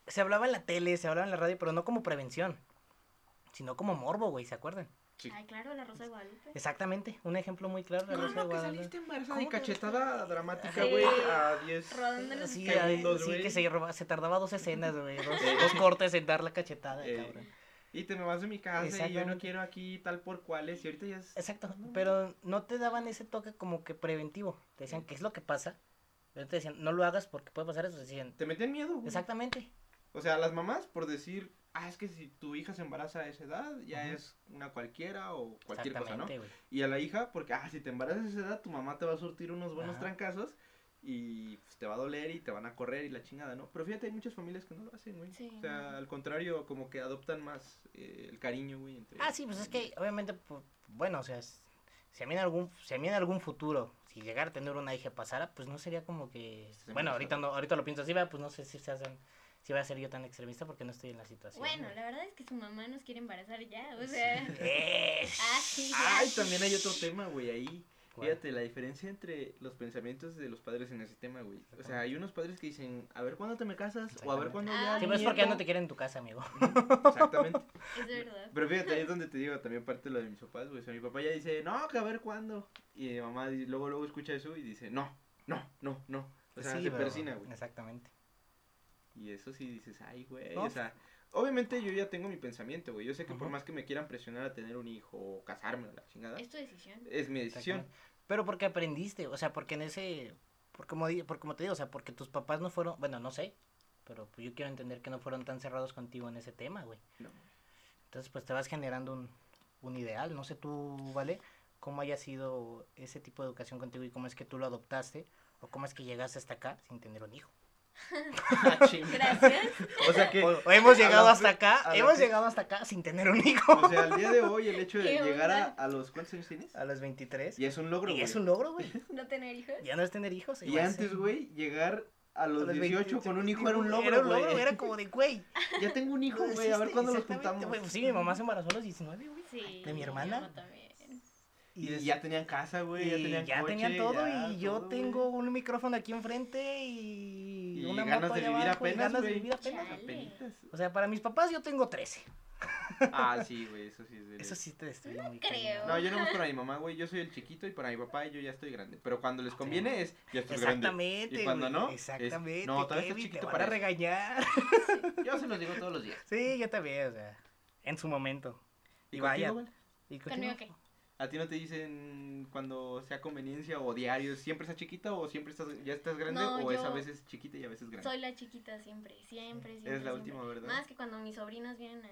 Se hablaba en la tele, se hablaba en la radio, pero no como prevención, sino como morbo, güey, ¿se acuerdan? Sí. Ay, claro, la Rosa de Guadalupe. Exactamente, un ejemplo muy claro de la Rosa de ¿Cómo que Guadalupe. saliste embarazada ¿Cómo y que- cachetada dramática, Sí. güey? A 10. Rodando en los Sí, segundos, sí, güey. que se, roba- se tardaba dos escenas, güey, dos, Eh. dos cortes en dar la cachetada, Eh, cabrón. Y te me vas de mi casa y yo no quiero aquí tal por cuales. Y ahorita ya es. Exacto, pero no te daban ese toque como que preventivo. Te decían, ¿qué es lo que pasa? Pero te decían, no lo hagas porque puede pasar eso. Te decían, Te meten miedo, güey. exactamente. O sea, las mamás por decir, ah, es que si tu hija se embaraza a esa edad, ya es una cualquiera o cualquier cosa, ¿no? Y a la hija, porque, ah, si te embarazas a esa edad, tu mamá te va a surtir unos buenos Ajá. trancazos y pues, te va a doler y te van a correr y la chingada, ¿no? Pero fíjate, hay muchas familias que no lo hacen, güey. Sí, o sea, no. al contrario, como que adoptan más eh, el cariño, güey. Entre Ah, sí, pues es que obviamente, pu- bueno, o sea, si a mí en algún, si a mí en algún futuro, si llegara a tener una hija pasara, pues no sería como que, bueno, ahorita no, ahorita lo pienso así, ¿verdad? pues no sé si se hacen, si va a ser yo tan extremista porque no estoy en la situación. Bueno, güey. la verdad es que su mamá nos quiere embarazar ya, o sea. Eh, Ah, sí. Ay, también hay otro tema, güey, ahí. ¿cuál? Fíjate, la diferencia entre los pensamientos de los padres en ese tema, güey. O sea, hay unos padres que dicen, a ver cuándo te me casas, o a ver cuándo Ah, ya. Sí, pues es porque ya no nieto". te quieren en tu casa, amigo. Exactamente. Es verdad. Pero fíjate, ahí es donde te digo también parte de lo de mis papás, güey. O sea, mi papá ya dice, no, que a ver cuándo. Y mi mamá luego, luego escucha eso y dice, no, no, no, no. O sea, Sí, se pero- persina, güey. Exactamente. Y eso sí dices, ay, güey. No. O sea, obviamente yo ya tengo mi pensamiento, güey. Yo sé que por más que me quieran presionar a tener un hijo o casarme o la chingada, Es tu decisión. es mi decisión. Pero porque aprendiste, o sea, porque en ese, por como, por como te digo, o sea, porque tus papás no fueron, bueno, no sé, pero pues yo quiero entender que no fueron tan cerrados contigo en ese tema, güey. No. Entonces, pues te vas generando un, un ideal, no sé tú, ¿vale? Cómo haya sido ese tipo de educación contigo y cómo es que tú lo adoptaste o cómo es que llegaste hasta acá sin tener un hijo. Ah. Gracias. O sea que, O, hemos a llegado la hasta acá, a hemos llegado hasta acá sin tener un hijo. o sea, al día de hoy el hecho de ¿Qué llegar a, a los, ¿cuántos años tienes? A los 23. Y es un logro, Y güey. es un logro, güey. No tener hijos. Ya no es tener hijos. Y a antes, ser- güey, llegar a a los, los 18 20, con un hijo era un Era logro, un logro, güey. era como de, güey. Ya tengo un hijo, güey, a ver cuándo los juntamos. güey. Pues sí, mi mamá se embarazó a los 19, güey. Sí. ¿De mi hermana? también. Y, ya tenían casa, güey, ya tenían ya coche, tenían todo ya y yo todo, güey. tengo un micrófono aquí enfrente y, Y una ganas moto de vivir abajo y apenas, ganas de güey. vivir apenas. Chale. Apenitas. O sea, para mis papás yo tengo 13. Ah, sí, güey, eso sí es verdad. Eso sí te destruye No muy creo. No, yo no para mi mamá, güey, yo soy el chiquito y para mi papá yo ya estoy grande. Pero cuando les conviene es, ya estoy grande. Exactamente. Y cuando no, es, Exactamente. no, todavía Kevin, chiquito te van para a regañar. Yo se los digo todos los días. Sí, yo también, o sea, en su momento. ¿Y, Y contigo, vaya. güey? ¿Y ¿Conmigo contigo? ¿A ti no te dicen cuando sea conveniencia o diario, siempre estás chiquita o siempre estás, ya estás grande No, o es a veces chiquita y a veces grande? Soy la chiquita siempre, siempre, siempre. Eres la siempre. última, ¿verdad? Más que cuando mis sobrinos vienen a...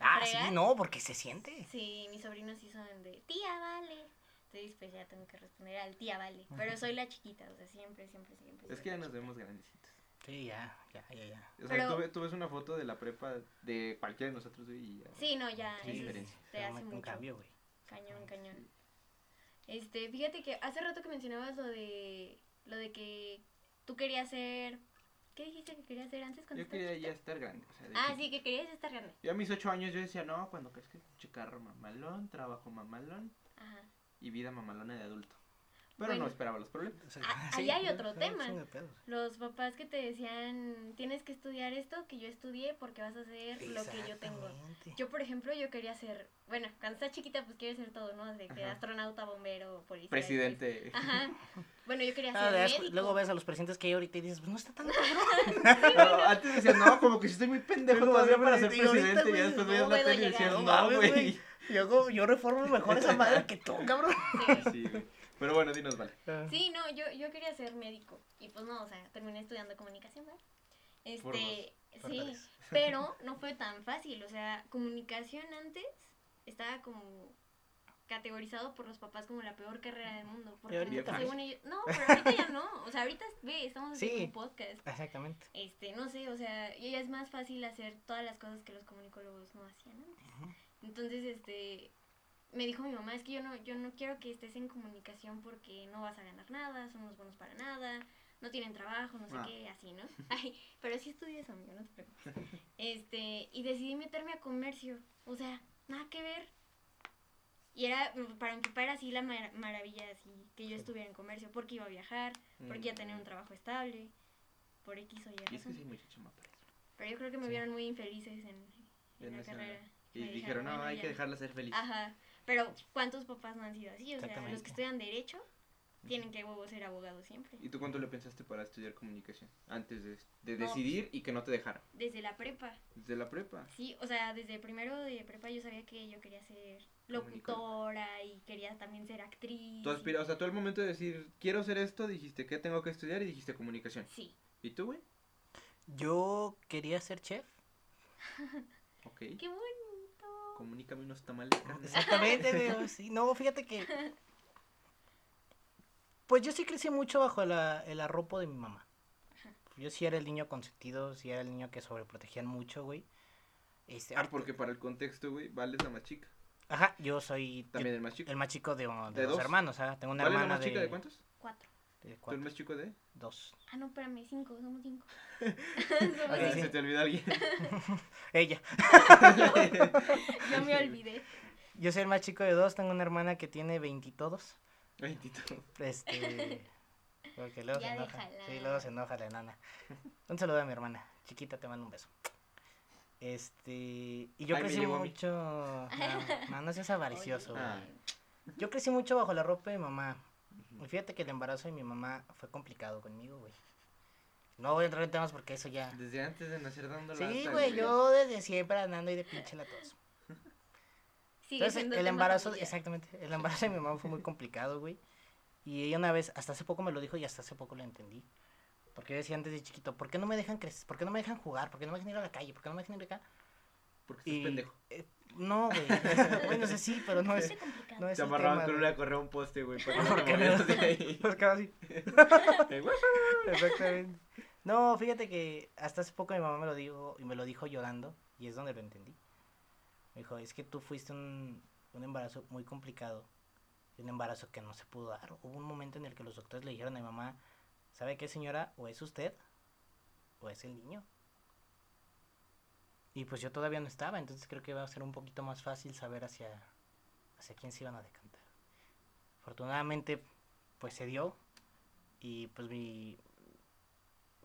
Ah, fregar. sí, no, porque se siente. Sí, mis sobrinos sí son de tía, vale. Entonces, pues ya tengo que responder al tía, vale. Pero soy la chiquita, o sea, siempre, siempre, siempre. Es que ya nos vemos grandecitos. Sí, ya, ya, ya, ya. O sea, Pero- tú, tú ves una foto de la prepa de cualquiera de nosotros y ya. Sí, no, ya, Sí, es diferencia. Se hace llama un mucho. cambio, güey. Cañón, cañón. Este, fíjate que hace rato que mencionabas lo de, lo de que tú querías ser, ¿qué dijiste que querías ser antes cuando Yo quería ya estar grande. O sea, de Ah, que- sí, que querías estar grande. Yo a mis ocho años yo decía, no, cuando crezca chicarro mamalón, trabajo mamalón Ajá. y vida mamalona de adulto. Pero Bueno. no esperaba los problemas. O sea, Ah, sí, ahí hay otro sí, tema. Los papás que te decían, tienes que estudiar esto que yo estudié porque vas a hacer lo que yo tengo. Yo, por ejemplo, yo quería ser, bueno, cuando estás chiquita, pues quieres ser todo, ¿no? De que Ajá. astronauta, bombero, policía. Presidente. Ajá. Bueno, yo quería Ah, ser médico. luego ves a los presidentes que hay ahorita y dices, pues no está tan No, antes decías, no, como que si estoy muy pendejo todavía vas a para ser y ahorita, presidente. Y después veías la tele y decías, No güey. Yo, hago- yo reformo mejor esa madre que tú, cabrón. Sí. Sí, güey. Pero bueno, dinos, vale. Sí, no, yo, yo quería ser médico. Y pues no, o sea, terminé estudiando comunicación, ¿verdad? Por Este, Por sí, pero no fue tan fácil. O sea, comunicación antes estaba como categorizado por los papás como la peor carrera del mundo. Porque ahorita según ellos, no, pero ahorita ya no. O sea, ahorita ve, estamos haciendo Sí. un podcast. Exactamente. Este, no sé, o sea, ya es más fácil hacer todas las cosas que los comunicólogos no hacían antes. Entonces, este, me dijo mi mamá, es que yo no, yo no quiero que estés en comunicación porque no vas a ganar nada, somos buenos para nada, no tienen trabajo, no sé Ah. qué, así, ¿no? Ay, pero sí estudié eso, amigo, no te preocupes. Este, y decidí meterme a comercio, o sea, nada que ver. Y era, para mi papá era así la mar- maravilla, así, que yo estuviera en comercio, porque iba a viajar, porque iba a tener un trabajo estable, por X o Y Mm. Y es que sí, mucha chama para eso. Pero yo creo que me Sí. vieron muy infelices en, en En la carrera. Y Me dijeron, no, bueno, hay ya". que dejarla ser feliz. Ajá. Pero ¿cuántos papás no han sido así? O sea, los que estudian derecho tienen que huevo ser abogados siempre. ¿Y tú cuánto le pensaste para estudiar comunicación? Antes de, de No. decidir y que no te dejaran. Desde la prepa. Desde la prepa. Sí, o sea, desde primero de prepa yo sabía que yo quería ser locutora y quería también ser actriz. Tú aspira, o sea, tú al momento de decir, quiero hacer esto, dijiste, ¿qué tengo que estudiar? Y dijiste comunicación. Sí. ¿Y tú, güey? Yo quería ser chef. Ok. Qué bonito. Comunícame unos tamales. carnal. Exactamente, pero sí. No, fíjate que. Pues yo sí crecí mucho bajo la- el arropo de mi mamá. Yo sí era el niño consentido, sí era el niño que sobreprotegían mucho, güey. Este, Ah, porque para el contexto, güey, Vale es la más chica. Ajá, yo soy También el más chico. el más chico de, de ¿De dos hermanos, ¿ah? Tengo una ¿Vale es la hermana más chica de, de cuántos? Cuatro. ¿Tú el más chico de? dos. Ah, no, espérame, cinco, somos cinco. somos. Se te olvidó alguien. Ella. Yo me olvidé. Yo soy el más chico de dos, tengo una hermana que tiene veintitodos. Veintito. Este. Porque luego Ya se enoja. déjala. Sí, luego se enoja la enana. Un saludo a mi hermana. Chiquita, te mando un beso. Este. Y yo Ay, crecí mucho. No, no, no seas avaricioso. Oye, Ah. Yo crecí mucho bajo la ropa de mamá. Y fíjate que el embarazo de mi mamá fue complicado conmigo, güey. No voy a entrar en temas porque eso ya. Desde antes de nacer dando Sí, lata, güey, yo desde siempre andando y de pinche latoso. Sigue Entonces, el embarazo, exactamente, el embarazo de mi mamá fue muy complicado, güey. Y ella una vez, hasta hace poco me lo dijo y hasta hace poco lo entendí. Porque yo decía antes de chiquito, ¿por qué no me dejan crecer? ¿Por qué no me dejan jugar? ¿Por qué no me dejan ir a la calle? ¿Por qué no me dejan ir acá? Porque estás Y, pendejo. eh, no, güey. bueno, sé sí, pero no es, no es el amarraban con una correa a un poste, güey. Para que ¿Por no te no? de ahí. Pues casi. Exactamente. No, fíjate que hasta hace poco mi mamá me lo dijo y me lo dijo llorando y es donde lo entendí. Me dijo, es que tú fuiste un, un embarazo muy complicado, un embarazo que no se pudo dar. Hubo un momento en el que los doctores le dijeron a mi mamá, ¿sabe qué señora? O es usted o es el niño. Y pues yo todavía no estaba, entonces creo que va a ser un poquito más fácil saber hacia, hacia quién se iban a decantar. Afortunadamente, pues se dio y pues mi,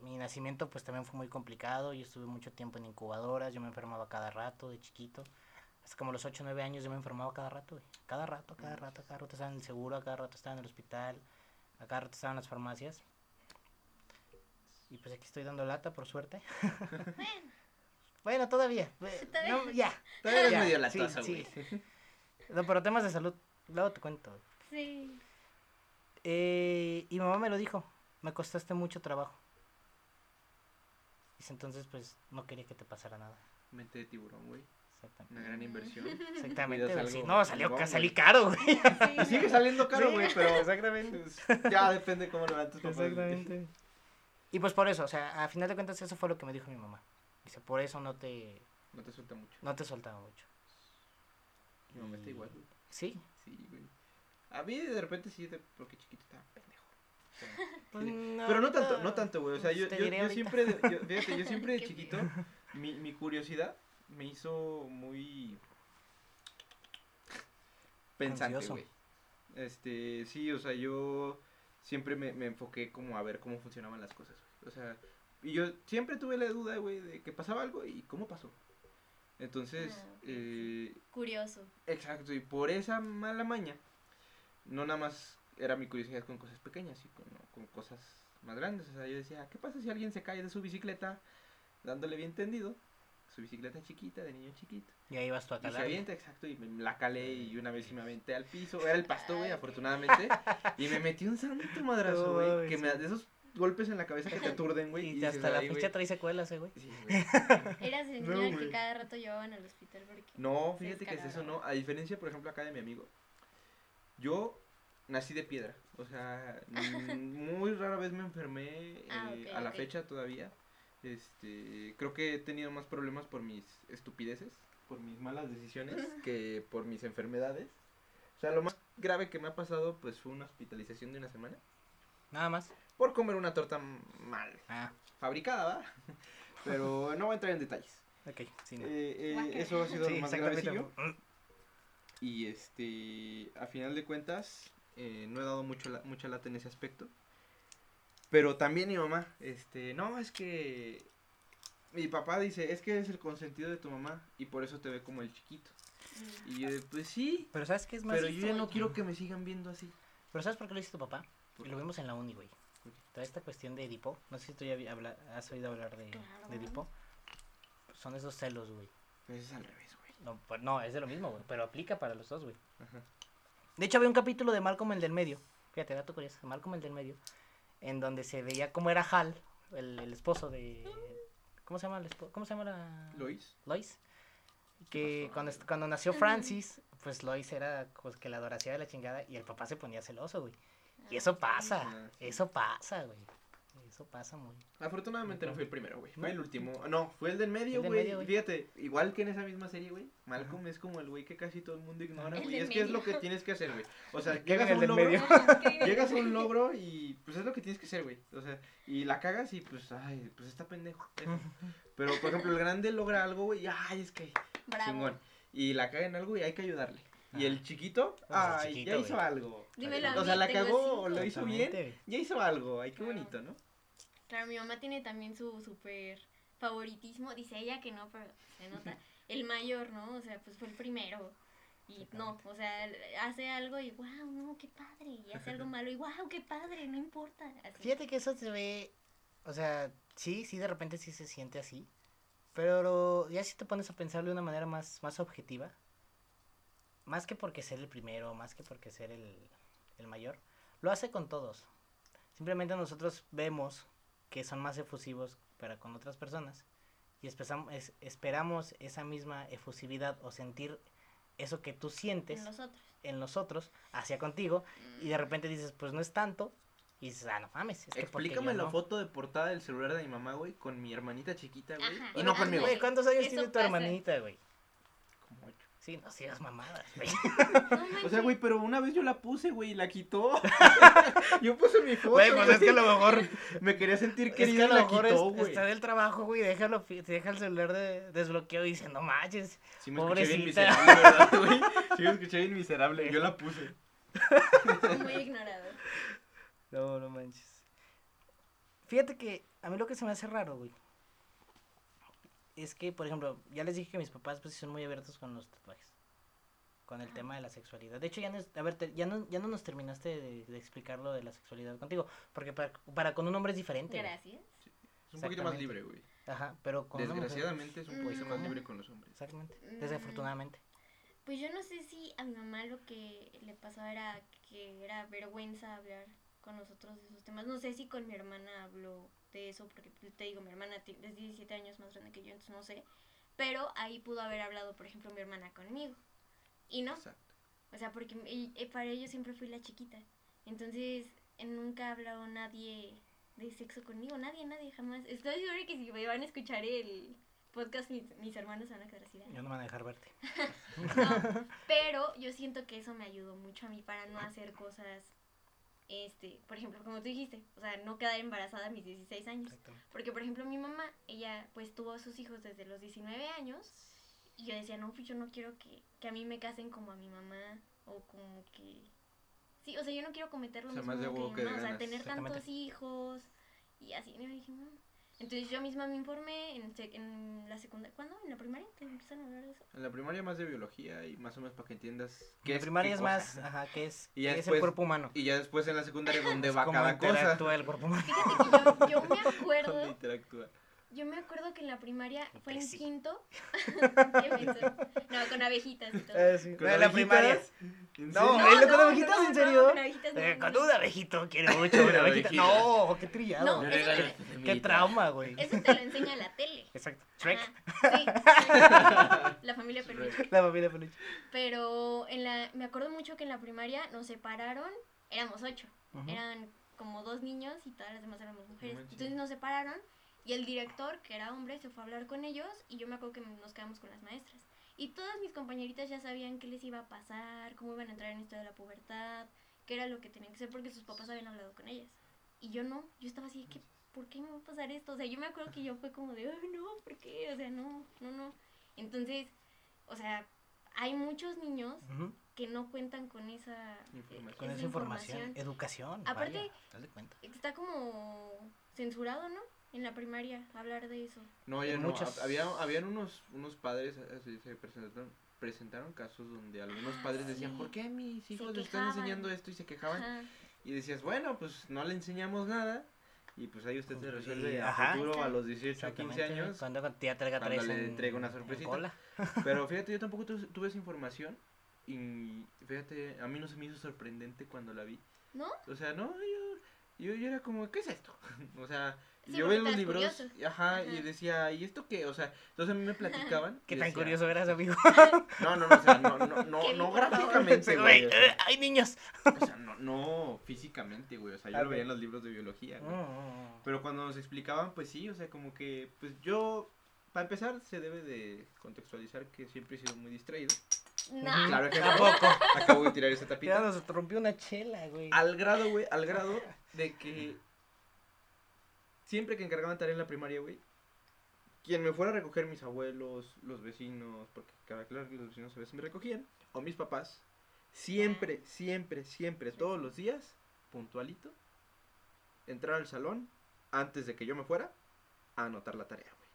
mi nacimiento pues también fue muy complicado, yo estuve mucho tiempo en incubadoras, yo me enfermaba cada rato de chiquito, hasta como los 8 o 9 años yo me enfermaba cada rato, cada rato, cada rato, cada rato estaba en el seguro, a cada rato estaba en el hospital, a cada rato estaba en las farmacias. Y pues aquí estoy dando lata, por suerte. bueno, todavía. Todavía. no, ya. Todavía eres ya, medio sí, latoso, sí. güey. No, pero temas de salud, luego te cuento. güey. Sí. Eh, y mi mamá me lo dijo, me costaste mucho trabajo. Dice, entonces pues no quería que te pasara nada. Mente de tiburón, güey. Exactamente. Una gran inversión. Exactamente. Güey, sí. No, salió, ca- salí güey. caro, güey. Y sigue saliendo caro, Sí, güey, pero Exactamente. pues, ya depende cómo levantes papás. güey. Exactamente. Y pues por eso, o sea, a final de cuentas eso fue lo que me dijo mi mamá. Dice, por eso no te, No te suelta mucho. no te soltaba mucho. Mi mamá está igual, güey. Sí. Sí, güey. A mí de repente sí, de- porque chiquito estaba pendejo. Pues, no, Pero no tanto, no tanto, güey. O sea, yo, te yo, yo ahorita. siempre, de- yo- fíjate, yo siempre de chiquito, mi, mi curiosidad me hizo muy pensante, Ansioso. güey. Este, sí, o sea, yo siempre me, me enfoqué como a ver cómo funcionaban las cosas, güey. O sea, y yo siempre tuve la duda, güey, de que pasaba algo y cómo pasó. Entonces, Ah, eh, Curioso. Exacto, y por esa mala maña, no nada más era mi curiosidad con cosas pequeñas, y con, con cosas más grandes. O sea, yo decía, ¿qué pasa si alguien se cae de su bicicleta, dándole bien tendido? Su bicicleta chiquita, de niño chiquito. Y ahí vas tú a Y se calar. avienta, exacto, y me la calé, y una vez sí me aventé al piso. Era el pasto, güey, afortunadamente. Y me metí un santo madrazo, güey. que me, de esos golpes en la cabeza que te aturden, güey. Y hasta la fecha trae secuelas, eh, güey. Sí, güey. Eras el No, niño que cada rato llevaban al hospital porque... No, fíjate que es eso. ¿no? A diferencia, por ejemplo, acá de mi amigo. Yo nací de piedra. O sea, muy rara vez me enfermé Ah, eh, a la fecha todavía. Este, creo que he tenido más problemas por mis estupideces, por mis malas decisiones, que por mis enfermedades. O sea, lo más grave que me ha pasado, pues, fue una hospitalización de una semana Nada más. Por comer una torta mal Ah, fabricada, ¿va? Pero no voy a entrar en detalles. ok. Sí, no. Eh, eh, eso ha sido Sí, lo más gravecillo. Mm. Y este, a final de cuentas, eh, no he dado mucho la- mucha lata en ese aspecto. Pero también mi mamá, este, no, es que mi papá dice, es que eres el consentido de tu mamá y por eso te ve como el chiquito. Y yo, pues sí, Pero ¿sabes qué es más? pero yo ya no quiero que me sigan viendo así. Pero ¿sabes por qué lo hizo tu papá? ¿Por Y qué? lo vimos en la uni, güey. Toda esta cuestión de Edipo. No sé si tú ya habla- has oído hablar de, Claro. de Edipo. Son esos celos, güey. Pues es al revés, güey. No, pues, no, es de lo mismo, güey. Pero aplica para los dos, güey. Ajá. De hecho, había un capítulo de Malcolm el del medio. Fíjate, dato curioso. Malcolm el del medio. En donde se veía cómo era Hal, el, el esposo de. ¿Cómo se llama el esposo? ¿Cómo se llama la. Lois. Lois. Que cuando, cuando nació Francis, pues Lois era pues, que la adoración de la chingada y el papá se ponía celoso, güey. Y eso pasa, Ah, eso pasa, güey. Eso pasa muy. Afortunadamente no fue el primero, güey. Fue el último. No, fue el del medio, güey. medio, güey. Fíjate, igual que en esa misma serie, güey. Malcolm es como el güey que casi todo el mundo ignora, güey. del Es que es lo que tienes que hacer, güey. O sea, Llega llegas a el un del logro. medio. Llegas a un logro y pues es lo que tienes que hacer, güey. O sea, y la cagas y pues, ay, pues está pendejo. Pero, por ejemplo, el grande logra algo, güey, y ay, es que Bravo. chingón. Y la caga en algo y hay que ayudarle. Y el chiquito, Pues el ay, chiquito, ya hizo güey. algo. Dímelo O sea, la cagó o lo hizo bien. Ya hizo algo, ay, qué Claro. bonito, ¿no? Claro, mi mamá tiene también su súper favoritismo. Dice ella que no, pero se nota. El mayor, ¿no? O sea, pues fue el primero. Y no, o sea, hace algo y wow, no, qué padre. Y hace algo malo y wow, qué padre, no importa. Así. Fíjate que eso se ve, o sea, sí, sí, de repente sí se siente así, pero ya si te pones a pensarlo de una manera más, más objetiva, más que porque ser el primero, más que porque ser el, el mayor, lo hace con todos. Simplemente nosotros vemos que son más efusivos para con otras personas y es- esperamos esa misma efusividad o sentir eso que tú sientes En los otros. en los otros hacia contigo y de repente dices, pues no es tanto. Y dices, ah, no mames. Es que Explícame yo la no". foto de portada del celular de mi mamá, güey, con mi hermanita chiquita, güey. Y no conmigo. Güey, ¿cuántos años Eso tiene tu pasa. hermanita, güey? Sí, no sigas mamadas, güey. No O sea, güey, pero una vez yo la puse, güey, y la quitó. yo puse mi foto. Güey, pues es que a lo mejor. Me quería sentir Es que querida a y lo la mejor quitó, es- güey. está del trabajo, güey. Déjalo, deja el celular de desbloqueo y dice, no manches. Sí me escuché bien Pobrecita. miserable, ¿verdad, güey? Sí me escuché bien miserable. Yo la puse. Muy ignorado. No, no manches. Fíjate que a mí lo que se me hace raro, güey. Es que, por ejemplo, ya les dije que mis papás pues sí son muy abiertos con los tatuajes. Con el Ajá. tema de la sexualidad. De hecho, ya no, es- a ver, te- ya no, ya no nos terminaste de, de explicar lo de la sexualidad contigo. Porque para, para con un hombre es diferente. Gracias. Es un poquito más libre, güey. Ajá, pero con mujer- Desgraciadamente es un poquito Mm. más libre con los hombres. Exactamente. Mm. Desafortunadamente. Pues yo no sé si a mi mamá lo que le pasaba era que era vergüenza hablar con nosotros de esos temas. No sé si con mi hermana habló de eso, porque te digo, mi hermana es 17 años más grande que yo, entonces no sé. Pero ahí pudo haber hablado, por ejemplo, mi hermana conmigo. Y no, Exacto. o sea, porque para ellos siempre fui la chiquita. Entonces, eh, nunca ha hablado nadie de sexo conmigo, nadie, nadie, jamás. Estoy segura que si me van a escuchar el podcast, mis, mis hermanos se van a quedar así. Yo no me van a dejar verte. no, pero yo siento que eso me ayudó mucho a mí para no hacer cosas, este, por ejemplo, como tú dijiste, o sea, no quedar embarazada a mis 16 años. Porque, por ejemplo, mi mamá, ella pues tuvo a sus hijos desde los 19 años y yo decía, no, pues yo no quiero que, que a mí me casen como a mi mamá o como que... Sí, o sea, yo no quiero cometer lo O sea, mismo más de que que de mamá, o sea, tener tantos hijos y así. Y yo dije, no. Entonces yo misma me informé en, en la secundaria, ¿cuándo? ¿En la primaria? ¿Te empiezan a hablar de eso? En la primaria más de biología y más o menos para que entiendas En qué la es primaria qué es cosa. más, ajá, que es, Y ya que es después- el cuerpo humano. Y ya después en la secundaria donde va Cómo cada cosa. interactúa el cuerpo humano. Fíjate que yo, yo me acuerdo, interactúa. yo me acuerdo que en la primaria fue en sí. quinto. ¿Qué no, con abejitas y todo. ¿Con En la abejitas? primaria. ¿En No, serio? ¿eh? ¿Con abejitas, en serio? con abejitas no, Eh, no, con no. un abejito quiere mucho una abejita. No, qué trillado. No, No te- Qué trauma, güey. Eso te lo enseña la tele. Exacto. Shrek. Ajá, sí, la familia peluche. La familia peluche. Pero en la, me acuerdo mucho que en la primaria nos separaron, éramos ocho, eran como dos niños y todas las demás éramos mujeres. Entonces nos separaron y el director, que era hombre, se fue a hablar con ellos y yo me acuerdo que nos quedamos con las maestras. Y todas mis compañeritas ya sabían qué les iba a pasar, cómo iban a entrar en esto de la pubertad, qué era lo que tenían que hacer porque sus papás habían hablado con ellas. Y yo no, yo estaba así que, ¿por qué me va a pasar esto? O sea, yo me acuerdo que yo fue como de, ay, no, ¿por qué? O sea, no, no, no. Entonces, o sea, hay muchos niños que no cuentan con esa Información. Con esa información. Educación. Aparte- vaya, dale cuenta. Está como censurado, ¿no? En la primaria, hablar de eso. No, ya no. muchas- Había, habían unos, unos padres, así se presentaron, presentaron casos donde algunos Ah, padres decían, sí. ¿por qué a mis hijos les están enseñando esto? Y se quejaban. Ajá. Y decías, bueno, pues no le enseñamos nada. Y pues ahí usted se Pues, resuelve y- a ajá. futuro, a los 18 o 15 Exactamente. años. Cuando tía traiga cuando tres le en- traigo una sorpresita. Pero fíjate, yo tampoco tu- tuve esa información. Y fíjate, a mí no se me hizo sorprendente cuando la vi. ¿No? O sea, no, yo, yo, yo era como, ¿qué es esto? o sea, Sí, yo veía los libros, ajá, Ajá. y decía, ¿y esto qué? O sea, entonces a mí me platicaban. Qué tan decía, curioso eras, amigo. No, no, no, o sea, no, no, no, no gráficamente, güey. Eh, ¡Ay, niños! o sea, no, no físicamente, güey. O sea, yo lo veía en los libros de biología, güey. Mm. Pero cuando nos explicaban, pues sí, o sea, como que, pues yo, para empezar, se debe de contextualizar que siempre he sido muy distraído. No. Claro que ¿A poco? acabo de tirar esa Ya tapita. nos rompió una chela, güey. Al grado, güey, al grado de que siempre que encargaban tarea en la primaria, güey, quien me fuera a recoger mis abuelos, los vecinos, porque cada claro que los vecinos a veces me recogían, o mis papás, siempre, siempre, siempre, todos los días, puntualito, entrar al salón antes de que yo me fuera a anotar la tarea, güey.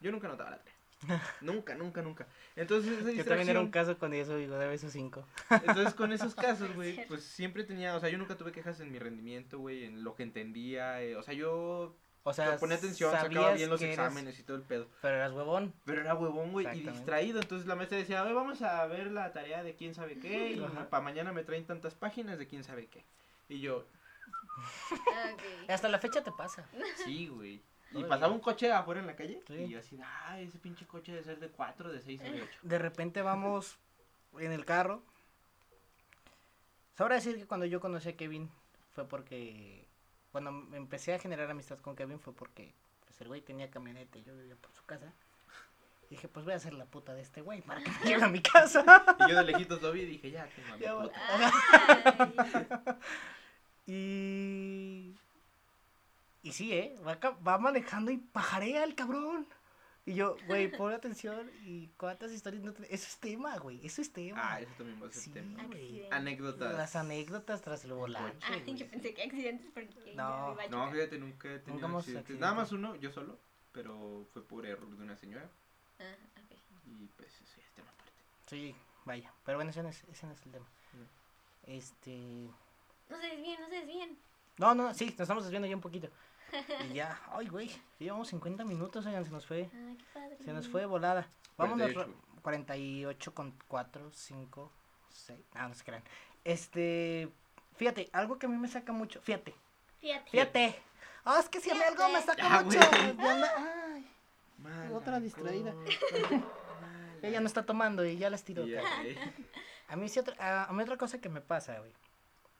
Yo nunca anotaba la tarea. nunca, nunca, nunca. Entonces, esa Yo también era un caso con eso, digo, de esos cinco. entonces, con esos casos, güey, pues siempre tenía, o sea, yo nunca tuve quejas en mi rendimiento, güey, en lo que entendía, eh, o sea, yo O sea, ponía atención, sacaba bien los eres- exámenes y todo el pedo. Pero eras huevón. Pero era huevón, güey, y distraído, entonces la maestra decía, a ver, vamos a ver la tarea de quién sabe qué, y para mañana me traen tantas páginas de quién sabe qué. Y yo. Hasta la fecha te pasa. sí, güey. Y pasaba un coche afuera en la calle, Sí. y yo así, ah, ese pinche coche debe ser de 4, de 6 o de 8. De repente vamos en el carro. Sabrá decir que cuando yo conocí a Kevin fue porque. Cuando empecé a generar amistad con Kevin fue porque pues, el güey tenía camioneta y yo vivía por su casa. Y dije, pues voy a ser la puta de este güey para que me lleve a mi casa. Y yo de lejitos lo vi y dije, ya, tengo a mi puta. Y. Y sí, ¿eh? Va, va manejando y pajarea el cabrón. Y yo, güey, pon atención. ¿Y cuántas historias no te- Eso es tema, güey. Eso es tema. Ah, eso también va a ser Sí, tema. güey. Anécdotas. Las anécdotas tras el volante. Ay, güey. yo pensé que accidentes porque No. me iba a No, fíjate, nunca he tenido Nunca hemos accidentes. accidentes. Nada más uno, yo solo, pero fue por error de una señora. Ah, ok. Y pues eso ya es tema aparte. Sí, vaya. Pero bueno, ese no es, ese no es el tema. No. Este. No se desvíen, no se desvíen. No, no, sí, nos estamos desviando ya un poquito. Y ya, ay, güey. ya Llevamos 50 minutos, oigan, se nos fue. Ay, qué padre. Se nos fue de volada. Vámonos. 48. ra- 48 con 4, 5, 6. Ah, no se crean. Este. Fíjate, algo que a mí me saca mucho. Fíjate, Fíjate. fíjate. Ah, es que si a mí algo me saca Ya, mucho. güey. de onda- Ay, Mala Otra distraída. ella no está tomando y ya las tiró. Y ya, güey. A mí, sí otra, a, a mí otra cosa que me pasa, güey.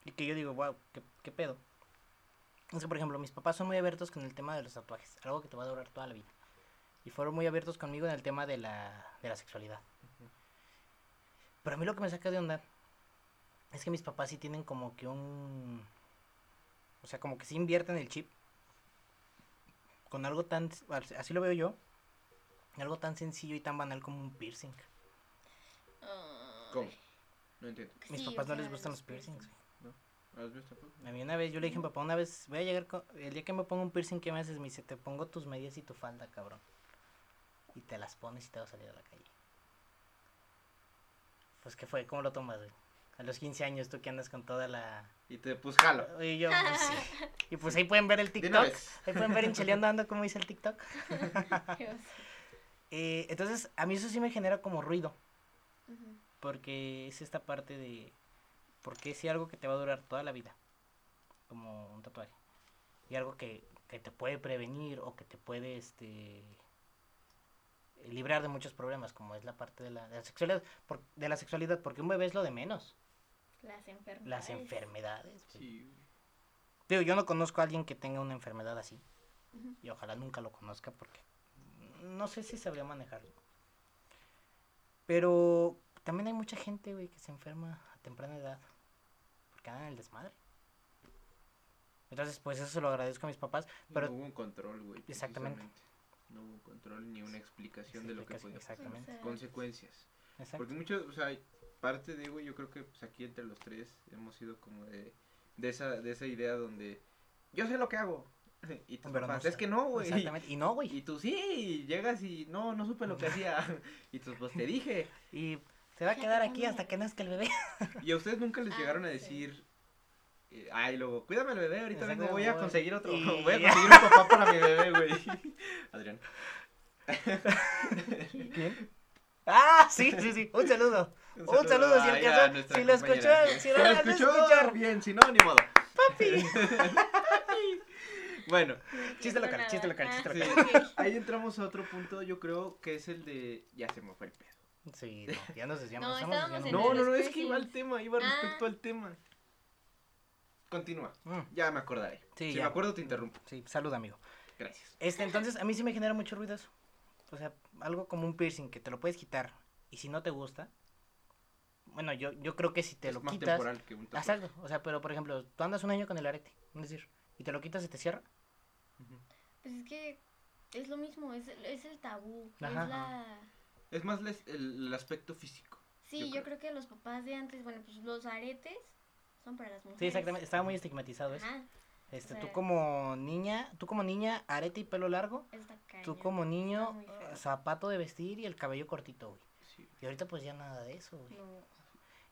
Y que yo digo, wow, ¿qué, qué pedo? Es que, por ejemplo, mis papás son muy abiertos con el tema de los tatuajes. Algo que te va a durar toda la vida. Y fueron muy abiertos conmigo en el tema de la, de la sexualidad. Pero a mí lo que me saca de onda es que mis papás sí tienen como que un... O sea, como que sí invierten el chip. Con algo tan... Así lo veo yo. Algo tan sencillo y tan banal como un piercing. ¿Cómo? No entiendo. Mis Sí, papás o no les gustan los piercings. ¿A los míos tampoco? A mí una vez, yo le dije a mi papá, una vez voy a llegar, con- el día que me ponga un piercing, ¿qué me haces? Me dice, te pongo tus medias y tu falda, cabrón. Y te las pones y te vas a salir a la calle. Pues, ¿qué fue? ¿Cómo lo tomas, güey? A los 15 años, tú que andas con toda la... Y te, pues jalo. Y yo, pues, sí. Y pues ahí pueden ver el TikTok. Ahí pueden ver en Cheleando Ando cómo dice el TikTok. Eh, entonces, a mí eso sí me genera como ruido. Porque es esta parte de... Porque si algo que te va a durar toda la vida. Como un tatuaje. Y algo que, que te puede prevenir o que te puede, este... librar de muchos problemas, como es la parte de la, de la sexualidad, por- de la sexualidad, porque un bebé es lo de menos, Las enfermedades. las enfermedades. Sí. Digo, yo no conozco a alguien que tenga una enfermedad así, y ojalá nunca lo conozca porque no sé si sabría manejarlo. Pero también hay mucha gente, güey, que se enferma a temprana edad, el desmadre. Entonces, pues eso se lo agradezco a mis papás, pero no hubo un control, güey. Exactamente. No hubo un control ni una explicación de lo que podía Exactamente. Consecuencias. Exacto. Porque muchos, o sea, parte de, güey, yo creo que pues aquí entre los tres hemos sido como de, de esa, de esa idea donde yo sé lo que hago. Y tus Pero no es que no, güey. Exactamente. Y no, güey. Y tú sí, y llegas y no, no supe lo que hacía. Y tú, pues te dije. Y se va a quedar aquí hasta que nazca el bebé. Y a ustedes nunca les Ah, llegaron a sí. decir, eh, ay, luego, cuídame el bebé, ahorita vengo, voy a conseguir otro, Y- voy a conseguir un papá para mi bebé, güey. Adrián. ¿Quién? Ah, sí, sí, sí. Un saludo. Un saludo, si Ay, alcanzó- a nuestra si lo escuchó, si lo escuchó, escuchar. bien, si no, ni modo. Papi. Bueno, Chiste local, chiste local, chiste Ah, local. ok. ahí entramos a otro punto, yo creo que es el de, ya se me fue el pedo. Sí, no, ya nos decíamos. No, estamos estábamos en No, no, no, es que iba al tema, iba Ah. respecto al tema. Continúa, Mm, ya me acordaré. Sí, si ya. me acuerdo te interrumpo. Sí, salud, amigo. Gracias. Este, entonces, a mí sí me genera mucho ruido eso. O sea, algo como un piercing que te lo puedes quitar. Y si no te gusta. Bueno, yo, yo creo que si te es lo más quitas. temporal que un tatuaje. O sea, pero por ejemplo, tú andas un año con el arete. Es decir, y te lo quitas y te cierra. Pues es que es lo mismo, es, es el tabú. Ajá. Es la... Es más les- el, el aspecto físico. Sí, Yo yo, creo. creo. que los papás de antes, bueno, pues los aretes son para las mujeres. Sí, exactamente. Estaba muy estigmatizado eso. Ajá, Este, o tú sea- como niña, tú como niña, arete y pelo largo. está Tú como niño, zapato de vestir y el cabello cortito, güey. Sí. Y ahorita pues ya nada de eso, güey. No.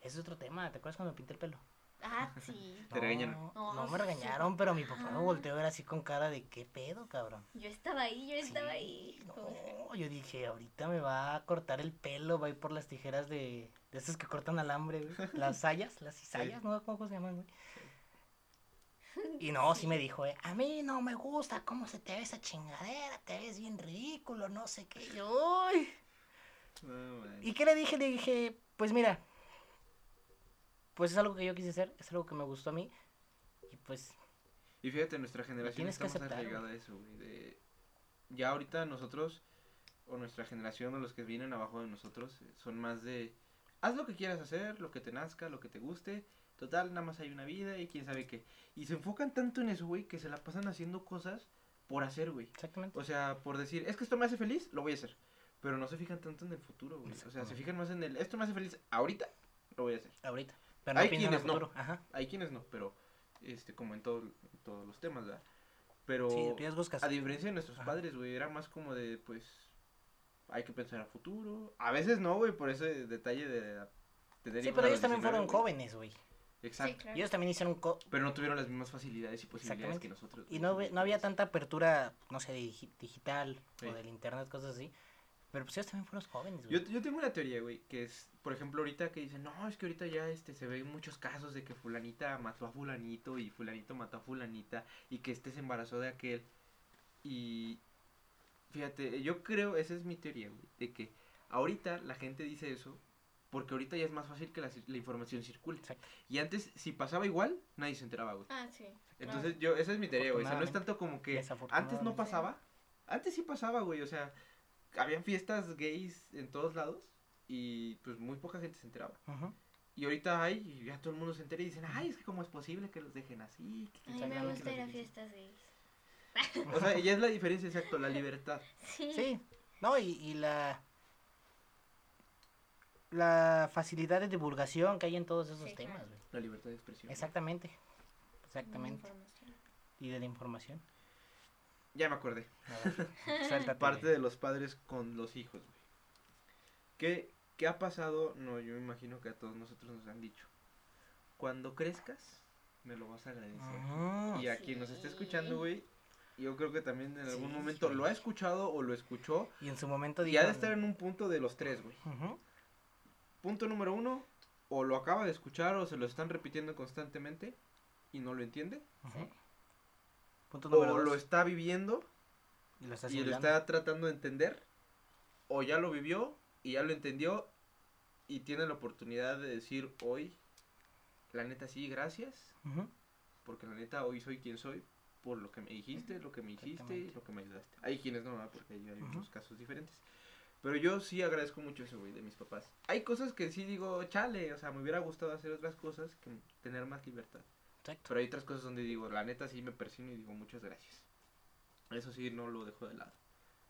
Ese es otro tema. ¿Te acuerdas cuando me pinté el pelo? Ah, sí. Te regañaron. No, No, no me sí. regañaron, pero mi papá me volteó a ver así con cara de qué pedo, cabrón. Yo estaba ahí, yo estaba Sí, ahí. No, yo dije, ahorita me va a cortar el pelo, va a ir por las tijeras de, de esas que cortan alambre, güey. Las sayas, las cizallas, no cómo se llaman, güey. Y no, sí me dijo, eh, a mí no me gusta cómo se te ve esa chingadera, te ves bien ridículo, no sé qué. Yo, "Uy". No. ¿Y qué le dije? Le dije, pues mira, pues es algo que yo quise hacer, es algo que me gustó a mí. Y pues, Y fíjate, nuestra generación está más arraigada a eso, güey. de- Ya ahorita nosotros, o nuestra generación, o los que vienen abajo de nosotros, eh, son más de... Haz lo que quieras hacer, lo que te nazca, lo que te guste. Total, nada más hay una vida y quién sabe qué. Y se enfocan tanto en eso, güey, que se la pasan haciendo cosas por hacer, güey. exactamente. O sea, por decir, es que esto me hace feliz, lo voy a hacer. Pero no se fijan tanto en el futuro, güey. O sea, se fijan más en el, esto me hace feliz ahorita, lo voy a hacer. Ahorita. Pero no hay quienes no. Ajá. Hay quienes no, pero este como en, todo, en todos los temas, ¿verdad? Pero Sí, riesgos a casi. diferencia de nuestros Ajá. padres, güey, era más como de, pues, hay que pensar a futuro. A veces no, güey, por ese detalle de tener Sí, pero a ellos los también 19, fueron güey. jóvenes, güey. Exacto. Sí, claro. Y ellos también hicieron co- Pero no tuvieron las mismas facilidades y posibilidades que nosotros. Y no, no había tanta apertura, no sé, digi- digital Sí. o del internet, cosas así. Pero pues ellos también fueron jóvenes, Yo, güey. yo tengo una teoría, güey, que es, por ejemplo, ahorita que dicen, no, es que ahorita ya este se ven muchos casos de que fulanita mató a fulanito y fulanito mató a fulanita y que este se embarazó de aquel. Y fíjate, yo creo, esa es mi teoría, güey, de que ahorita la gente dice eso porque ahorita ya es más fácil que la, la información circule. Exacto. Y antes, si pasaba igual, nadie se enteraba, güey. Ah, sí. Entonces, yo, esa es mi teoría, güey. O sea, no es tanto como que antes no pasaba. Antes sí pasaba, güey. O sea, habían fiestas gays en todos lados y pues muy poca gente se enteraba. Ujú. Y ahorita hay, y ya todo el mundo se entera y dicen, ay, es que cómo es posible que los dejen así. que A quién mí sabe me gusta que ir a fiestas gays. así". O sea, ya es la diferencia, exacto, la libertad. Sí. Sí, no, y, y la la facilidad de divulgación que hay en todos esos Sí, temas, claro. La libertad de expresión. Exactamente. Exactamente. información. Y de la información. Ya me acordé. Ver, Parte de los padres con los hijos, güey. ¿Qué, ¿Qué ha pasado? No, yo me imagino que a todos nosotros nos han dicho. Cuando crezcas, me lo vas a agradecer. Ujú. Y a quien nos esté escuchando, güey, yo creo que también en algún Sí, momento sí. lo ha escuchado o lo escuchó. Y en su momento Y ha de dijo, estar en un punto de los tres, güey. Punto número uno, o lo acaba de escuchar o se lo están repitiendo constantemente y no lo entiende. Ujú. Punto O lo está viviendo Y lo está y lo asimilando. está tratando de entender o ya lo vivió y ya lo entendió y tiene la oportunidad de decir hoy, la neta sí, gracias, porque la neta hoy soy quien soy por lo que me dijiste, lo que me hiciste y lo que me ayudaste. Hay quienes no, porque hay, hay unos casos diferentes. Pero yo sí agradezco mucho eso, güey, de mis papás. Hay cosas que sí digo, chale, o sea, me hubiera gustado hacer otras cosas que tener más libertad. Exacto. Pero hay otras cosas donde digo, la neta sí me persino y digo muchas gracias. Eso sí, no lo dejo de lado.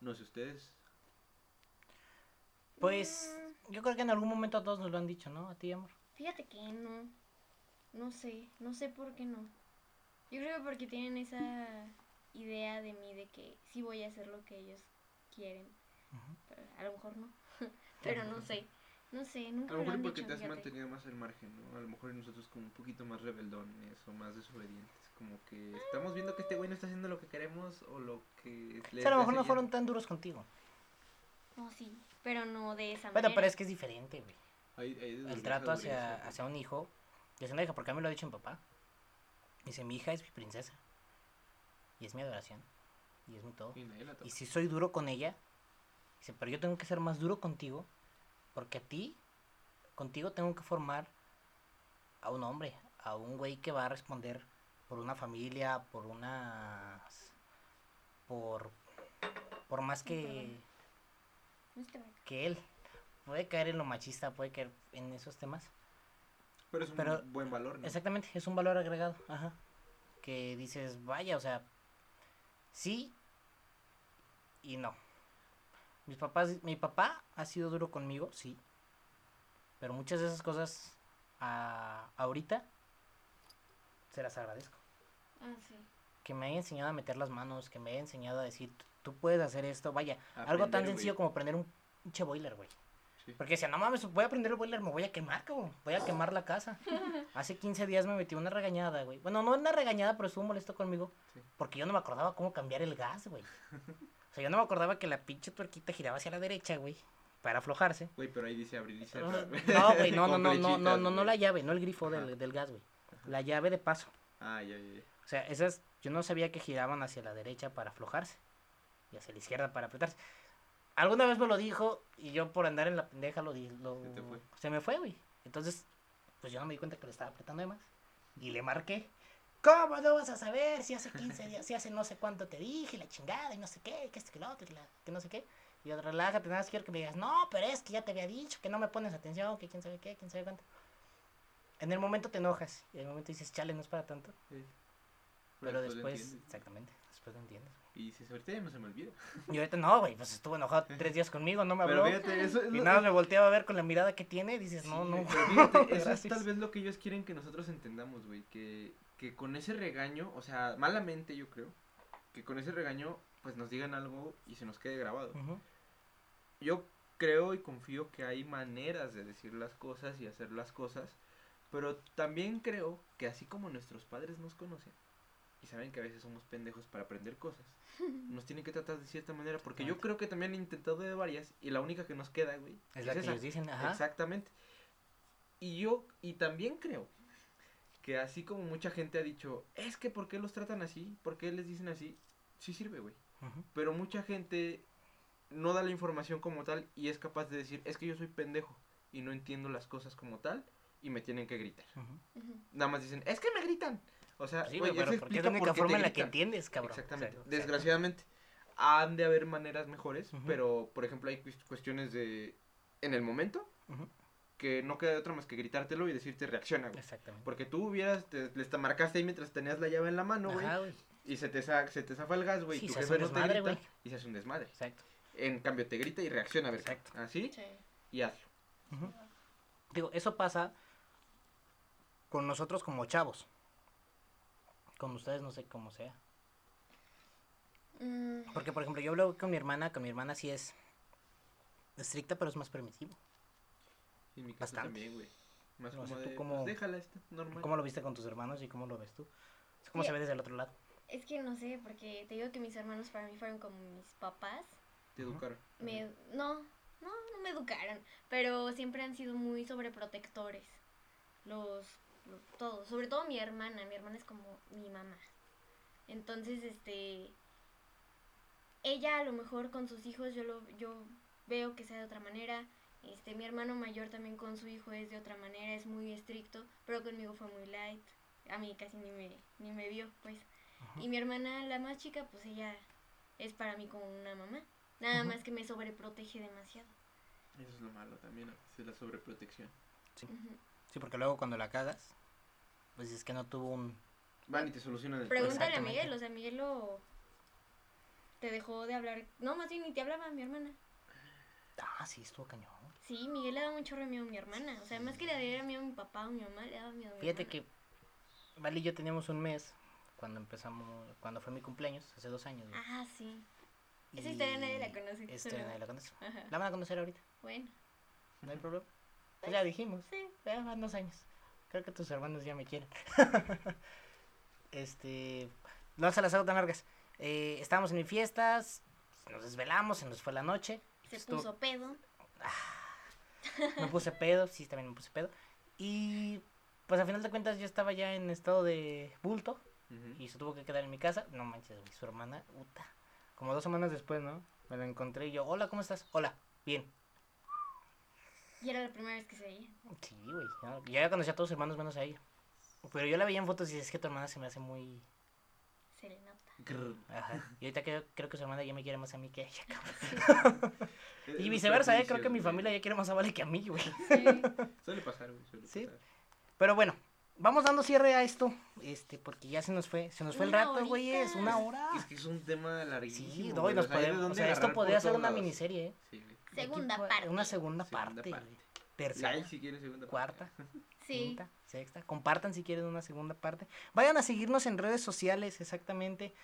No sé ustedes. Pues yo creo que en algún momento a todos nos lo han dicho, ¿no? A ti, amor. Fíjate que no. No sé, no sé por qué no. Yo creo que porque tienen esa idea de mí de que sí voy a hacer lo que ellos quieren. Pero a lo mejor no. Pero no sé. No sé, nunca A lo me lo mejor porque dicho, te has fíjate. mantenido más al margen, ¿no? A lo mejor nosotros como un poquito más rebeldones o más desobedientes. Como que estamos viendo que este güey no está haciendo lo que queremos o lo que... O sea, a lo mejor no fueron tan duros contigo. No, sí, pero no de esa Bueno, manera. pero es que es diferente, güey. Hay, hay de El trato hacia, dureza, hacia un hijo y hacia una hija, porque a mí me lo ha dicho mi papá. Dice, mi hija es mi princesa. Y es mi adoración. Y es mi todo. Y nadie la toca. Y si soy duro con ella, dice, pero yo tengo que ser más duro contigo, porque a ti, contigo tengo que formar a un hombre, a un güey que va a responder por una familia, por unas... por... por más que, que él. Puede caer en lo machista, puede caer en esos temas. Pero es un pero- buen valor, ¿no? Exactamente, es un valor agregado, ajá. Que dices, vaya, o sea, sí y no. Mis papás, mi papá ha sido duro conmigo, sí. Pero muchas de esas cosas a, ahorita se las agradezco. Ah, sí. Que me haya enseñado a meter las manos, que me haya enseñado a decir, tú puedes hacer esto, vaya. algo tan sencillo como prender un pinche boiler, güey. Sí. Porque decía, no mames, voy a prender el boiler, me voy a quemar, cabrón. Voy a quemar la casa. Hace 15 días me metí una regañada, güey. Bueno, no una regañada, pero estuvo molesto conmigo. Sí. Porque yo no me acordaba cómo cambiar el gas, güey. O sea, yo no me acordaba que la pinche tuerquita giraba hacia la derecha, güey. Para aflojarse. Güey, pero ahí dice abrir y No, cerrar. güey, no, no, no, no, no, no, no la llave, no el grifo del, del gas, güey. La llave de paso. Ah, ya, ya, ya. O sea, esas, yo no sabía que giraban hacia la derecha para aflojarse. Y hacia la izquierda para apretarse. Alguna vez me lo dijo y yo por andar en la pendeja lo di, lo- Se te fue. se me fue, güey. Entonces, pues yo no me di cuenta que le estaba apretando de más. Y le marqué. ¿Cómo no vas a saber si hace 15 días, si hace no sé cuánto te dije, la chingada y no sé qué, que este, que lo otro, que, la- que no sé qué? Y yo, relájate, nada más quiero que me digas, no, pero es que ya te había dicho, que no me pones atención, que quién sabe qué, quién sabe cuánto. En el momento te enojas y en el momento dices, chale, no es para tanto. Sí. Pero después, exactamente, después lo entiendes. Y dices, ahorita ya no se me olvida. Y ahorita no, güey, pues estuvo enojado tres días conmigo, no me habló. Pero fíjate, eso es Y nada, me volteaba a ver con la mirada que tiene y dices, no, Sí, no. pero fíjate, eso es tal vez lo que ellos quieren que nosotros entendamos, güey. Que, que con ese regaño, o sea, malamente yo creo, que con ese regaño, pues nos digan algo y se nos quede grabado. Yo creo y confío que hay maneras de decir las cosas y hacer las cosas, pero también creo que así como nuestros padres nos conocen y saben que a veces somos pendejos para aprender cosas, nos tienen que tratar de cierta manera, porque yo creo que también han intentado de varias y la única que nos queda, güey, Es la que esa. ellos dicen, ajá. Exactamente. Y yo, y también creo que así como mucha gente ha dicho, es que ¿por qué los tratan así? ¿Por qué les dicen así? Sí sirve, güey. Pero mucha gente no da la información como tal y es capaz de decir, es que yo soy pendejo y no entiendo las cosas como tal y me tienen que gritar. Nada más dicen, es que me gritan. O sea, Sí, eso pero porque es explica la por única te forma en la que entiendes, cabrón. Exactamente. O sea, Desgraciadamente, han de haber maneras mejores, pero por ejemplo hay cues- cuestiones de en el momento que no queda de otra más que gritártelo y decirte reacciona, güey. Exactamente. Porque tú hubieras, te, les te marcaste ahí mientras tenías la llave en la mano, güey. Y se te, sa- se te zafa el gas, güey. Sí, tu se hace jefe un no te desmadre, grita güey. y se hace un desmadre. Exacto. En cambio, te grita y reacciona, a ver. Exacto. Así Sí. y hazlo. Digo, eso pasa con nosotros como chavos. Con ustedes no sé cómo sea. Mm, Porque, por ejemplo, yo hablo con mi hermana, con mi hermana sí es estricta, pero es más permisivo. Y en mi caso Bastante. también, güey. Más No sé, como tú de, cómo- pues, déjala, está normal. ¿Cómo lo viste con tus hermanos y cómo lo ves tú? ¿Cómo Sí. se ve desde el otro lado? es que no sé, porque te digo que mis hermanos para mí fueron como mis papás. Te educaron. Me, no, no, no me educaron, pero siempre han sido muy sobreprotectores. Los, todos, sobre todo mi hermana, mi hermana es como mi mamá. Entonces, este, ella a lo mejor con sus hijos yo lo, yo veo que sea de otra manera. Este, mi hermano mayor también con su hijo es de otra manera, es muy estricto, pero conmigo fue muy light. A mí casi ni me, ni me vio, pues. Y mi hermana, la más chica, pues ella es para mí como una mamá. Nada más que me sobreprotege demasiado. Eso es lo malo también, veces, la sobreprotección. Ujú. Sí, porque luego cuando la cagas, pues es que no tuvo un... Van y te solucionan el Pregúntale a. Miguel, o sea, Miguel lo... Te dejó de hablar. No, más bien ni te hablaba mi hermana. Ah, sí, estuvo cañón. Sí, Miguel le daba mucho miedo a mi hermana. O sea, más que le diera miedo a mi papá o mi mamá, le daba miedo a mi Fíjate hermana. que Vale y yo teníamos un mes cuando empezamos, cuando fue mi cumpleaños, hace dos años. Ah, sí. Esa historia nadie la conoce, Esa solo- historia nadie la conoce. Ajá. La van a conocer ahorita, Bueno, no hay problema. Pues ya dijimos, sí. ya van dos años. Creo que tus hermanos ya me quieren. este, no se las hago tan largas. Eh, estábamos en mi fiestas, nos desvelamos, se nos fue la noche. Se puso pedo. Me puse pedo, sí, también me puse pedo. Y pues a final de cuentas yo estaba ya en estado de bulto y se tuvo que quedar en mi casa. No manches, su hermana, puta. Como dos semanas después, ¿no? Me la encontré y yo, hola, ¿cómo estás? Hola, bien. Y era la primera vez que se veía. Sí, güey. Yo ya conocía a todos sus hermanos menos a ella. Pero yo la veía en fotos y es que tu hermana se me hace muy... Se le nota. Grr. Ajá. Y ahorita creo, creo que su hermana ya me quiere más a mí que a ella, cabrón. Y viceversa, ¿eh? Creo que mi familia ya quiere más a Vale que a mí, güey. Sí. Suele pasar, güey, suele Sí. pasar. Pero bueno, vamos dando cierre a esto, este, porque ya se nos fue, se nos fue el rato, güey, es una hora. Es que es un tema larguísimo. Sí, no, y nos podemos, o sea, esto podría ser una lados. miniserie, ¿eh? Sí, güey. Segunda Aquí parte. Una segunda, Segunda parte, parte. tercera, Like si quieres segunda parte. cuarta, Sí. quinta, sexta. Compartan si quieren una segunda parte. Vayan a seguirnos en redes sociales, exactamente.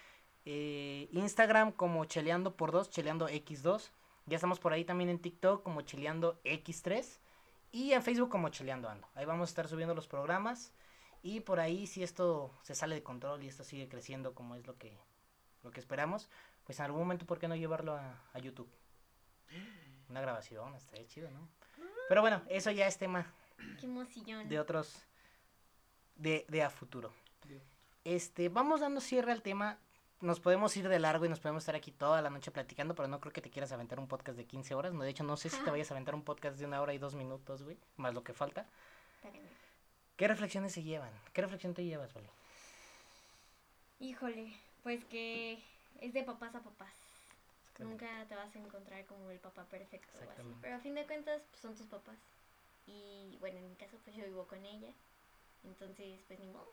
Eh, Instagram como Cheleando por 2, Cheleando X2. Ya estamos por ahí también en TikTok como Cheleando X3. Y en Facebook como Cheleando Ando. Ahí vamos a estar subiendo los programas. Y por ahí, si esto se sale de control y esto sigue creciendo como es lo que, lo que esperamos, pues en algún momento, ¿por qué no llevarlo a, a YouTube? Una grabación, estaría chido, ¿no? Pero bueno, eso ya es tema Qué emoción. de otros de, de a futuro. Este, vamos dando cierre al tema. Nos podemos ir de largo y nos podemos estar aquí toda la noche platicando, pero no creo que te quieras aventar un podcast de 15 horas. No, de hecho, no sé si te vayas a aventar un podcast de una hora y dos minutos, güey, más lo que falta. Cañón. ¿Qué reflexiones se llevan? ¿Qué reflexión te llevas, Vale? Híjole, pues que es de papás a papás. Nunca te vas a encontrar como el papá perfecto o así. Pero a fin de cuentas, pues, son tus papás. Y bueno, en mi caso, pues yo vivo con ella. Entonces, pues ni modo.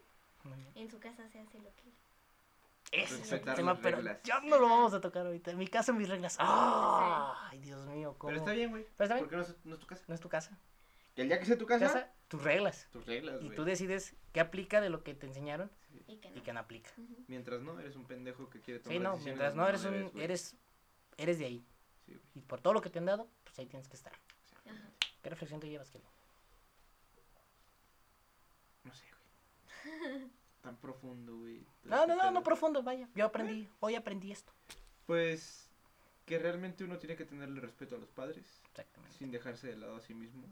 En su casa se hace lo que. Ese es el tema, pero reglas. ya no lo vamos a tocar ahorita. En mi caso, mis reglas. ¡Ay, Dios mío! ¿cómo? Pero está bien, güey. Pero está bien. Porque no es, no es tu casa. No es tu casa. Que el día que sea tu casa, Casa, tus reglas. tus reglas, Y güey. tú decides qué aplica de lo que te enseñaron Y que y no. qué no aplica. Mientras no, eres un pendejo que quiere tomar Sí, no, decisiones mientras no eres un, güey. eres, eres de ahí. Sí, güey. Y por todo lo que te han dado, pues ahí tienes que estar. ¿Qué reflexión te llevas, Kelly? No sé, güey. Tan profundo, güey. No, no, no, no profundo, vaya. Yo aprendí, hoy aprendí esto. Pues que realmente uno tiene que tenerle respeto a los padres Exactamente. sin dejarse de lado a sí mismo.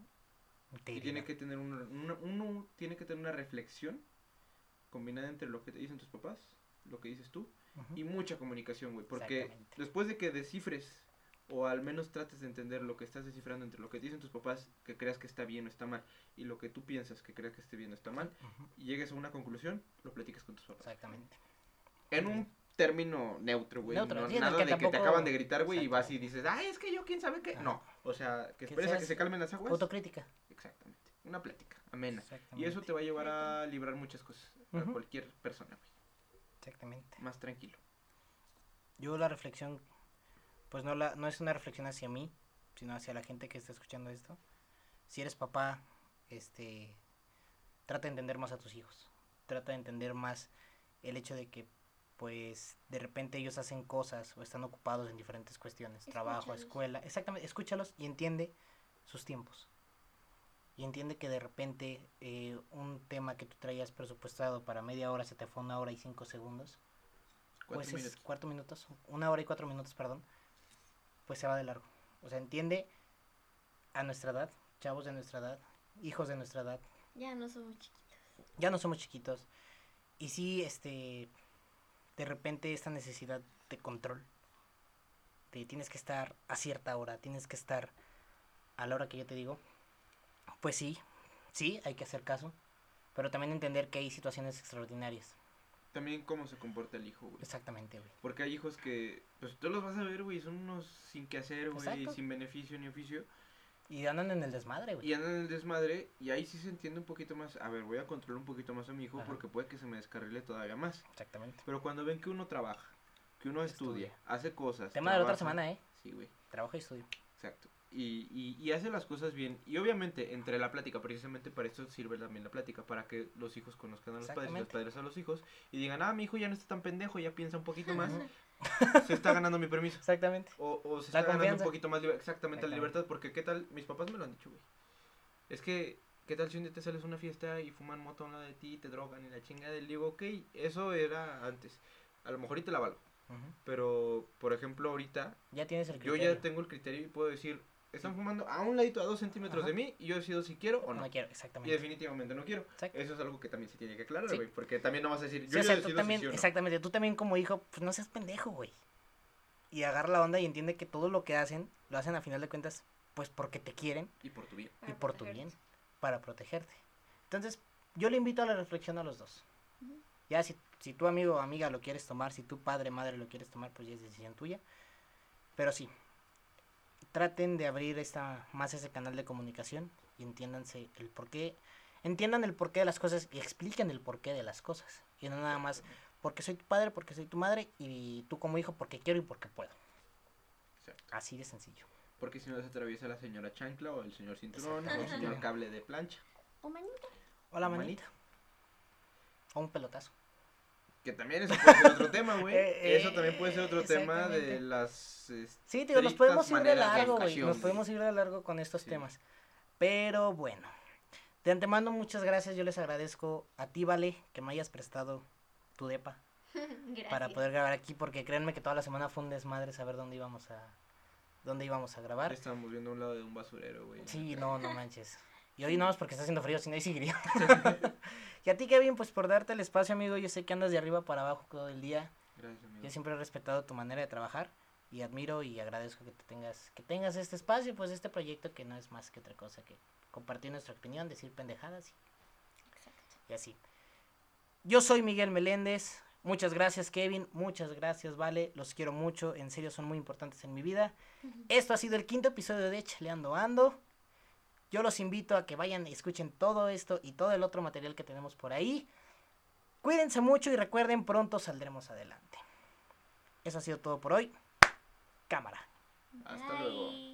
Y tiene que tener una, una- uno tiene que tener una reflexión combinada entre lo que te dicen tus papás, lo que dices tú Ujú. y mucha comunicación, güey, porque después de que descifres o al menos trates de entender lo que estás descifrando entre lo que dicen tus papás, que creas que está bien o está mal, y lo que tú piensas que creas que esté bien o está mal, Ujú. y llegues a una conclusión, lo platicas con tus papás. Exactamente. En un término neutro, güey. Neutro, no, sí, nada que de que te tampoco- acaban de gritar, güey, y vas y dices, ay, es que yo quién sabe qué. Ajá. No, o sea, que Que esperes a que seas se calmen las aguas. Autocrítica. Una plática amena. Y eso te va a llevar a librar muchas cosas. A cualquier persona, güey. Exactamente. Más tranquilo. Yo la reflexión, pues no, la, no es una reflexión hacia mí, sino hacia la gente que está escuchando esto. Si eres papá, este, trata de entender más a tus hijos. Trata de entender más el hecho de que, pues, de repente ellos hacen cosas o están ocupados en diferentes cuestiones, trabajo, escuela. Exactamente, escúchalos y entiende sus tiempos. Y entiende que de repente eh, un tema que tú traías presupuestado para media hora se te fue una hora y cinco segundos Cuatro pues es minutos. cuatro minutos, una hora y cuatro minutos, perdón, pues se va de largo. O sea, entiende a nuestra edad, chavos de nuestra edad, hijos de nuestra edad, Ya no somos chiquitos. ya no somos chiquitos. Y sí, este, de repente esta necesidad de control, de tienes que estar a cierta hora, tienes que estar a la hora que yo te digo, pues sí, sí, hay que hacer caso, pero también entender que hay situaciones extraordinarias. También cómo se comporta el hijo, güey. Exactamente, güey. Porque hay hijos que, pues tú los vas a ver, güey, son unos sin que hacer, güey, sin beneficio ni oficio. Y andan en el desmadre, güey. Y andan en el desmadre y ahí sí se entiende un poquito más. A ver, voy a controlar un poquito más a mi hijo Ajá. porque puede que se me descarrile todavía más. Exactamente. Pero cuando ven que uno trabaja, que uno estudia, Estudia. hace cosas. Tema de la otra trabaja- semana, ¿eh? Sí, güey, Trabajo y estudio. exacto. Y, y, y hace las cosas bien. Y obviamente, entre la plática, precisamente para eso sirve también la plática, para que los hijos conozcan a los padres y los Exactamente. padres a los hijos y digan, ah, mi hijo ya no está tan pendejo, ya piensa un poquito más, se está ganando mi permiso. Exactamente. O, o se La está ganando un poquito más liber- exactamente la Exactamente. libertad, porque qué tal, mis papás me lo han dicho, güey. Es que, ¿qué tal si un día te sales a una fiesta y fuman moto a un lado de ti, te drogan y la chingada? Y digo, ok, eso era antes. A lo mejor ahorita la valgo. Pero, por ejemplo, ahorita Ya tienes el yo criterio. ya tengo el criterio y puedo decir, están fumando a un ladito, a dos centímetros Ajá. de mí, y yo decido si quiero o no. No quiero, Y exactamente. definitivamente no quiero. Exacto. Eso es algo que también se tiene que aclarar, Sí. güey. Porque también no vas a decir, Sí, yo o ya sea, tú decido también, si sí o no. exactamente, tú también como hijo, pues no seas pendejo, güey. Y agarra la onda y entiende que todo lo que hacen, lo hacen a final de cuentas, pues porque te quieren Y por tu bien. y por tu bien, para protegerte. Entonces, yo le invito a la reflexión a los dos. Ya si, si tu amigo o amiga lo quieres tomar, si tu padre madre lo quieres tomar, pues ya es decisión tuya. Pero sí, traten de abrir esta más ese canal de comunicación y entiéndanse el porqué, entiendan el porqué de las cosas y expliquen el porqué de las cosas. Y no nada más porque soy tu padre, porque soy tu madre y tú como hijo porque quiero y porque puedo. Exacto. Así de sencillo. Porque si no se atraviesa la señora chancla o el señor cinturón o el señor cable de plancha. O manita. O la O manita. O un pelotazo. Que también eso puede ser otro tema, güey. Eh, eso también puede ser otro tema de las... este, Sí, digo, nos podemos ir de largo, güey. Nos podemos ir de largo con estos Sí. temas. Pero bueno. De antemano, muchas gracias. Yo les agradezco a ti, Vale, que me hayas prestado tu depa Gracias. para poder grabar aquí, porque créanme que toda la semana fue un desmadre saber dónde íbamos a dónde íbamos a grabar. Estábamos viendo un lado de un basurero, güey. Sí, no, no manches. Y hoy no es porque está haciendo frío, si no ahí seguiría. y a ti, Kevin, pues por darte el espacio, amigo. Yo sé que andas de arriba para abajo todo el día. Gracias, amigo. Yo siempre he respetado tu manera de trabajar y admiro y agradezco que te tengas que tengas este espacio, pues este proyecto que no es más que otra cosa que compartir nuestra opinión, decir pendejadas y, Exacto. y así. Yo soy Miguel Meléndez. Muchas gracias, Kevin. Muchas gracias, Vale. Los quiero mucho. En serio, son muy importantes en mi vida. Esto ha sido el quinto episodio de Cheleando Ando. Yo los invito a que vayan y escuchen todo esto y todo el otro material que tenemos por ahí. Cuídense mucho y recuerden, pronto saldremos adelante. Eso ha sido todo por hoy. Cámara. Hasta luego.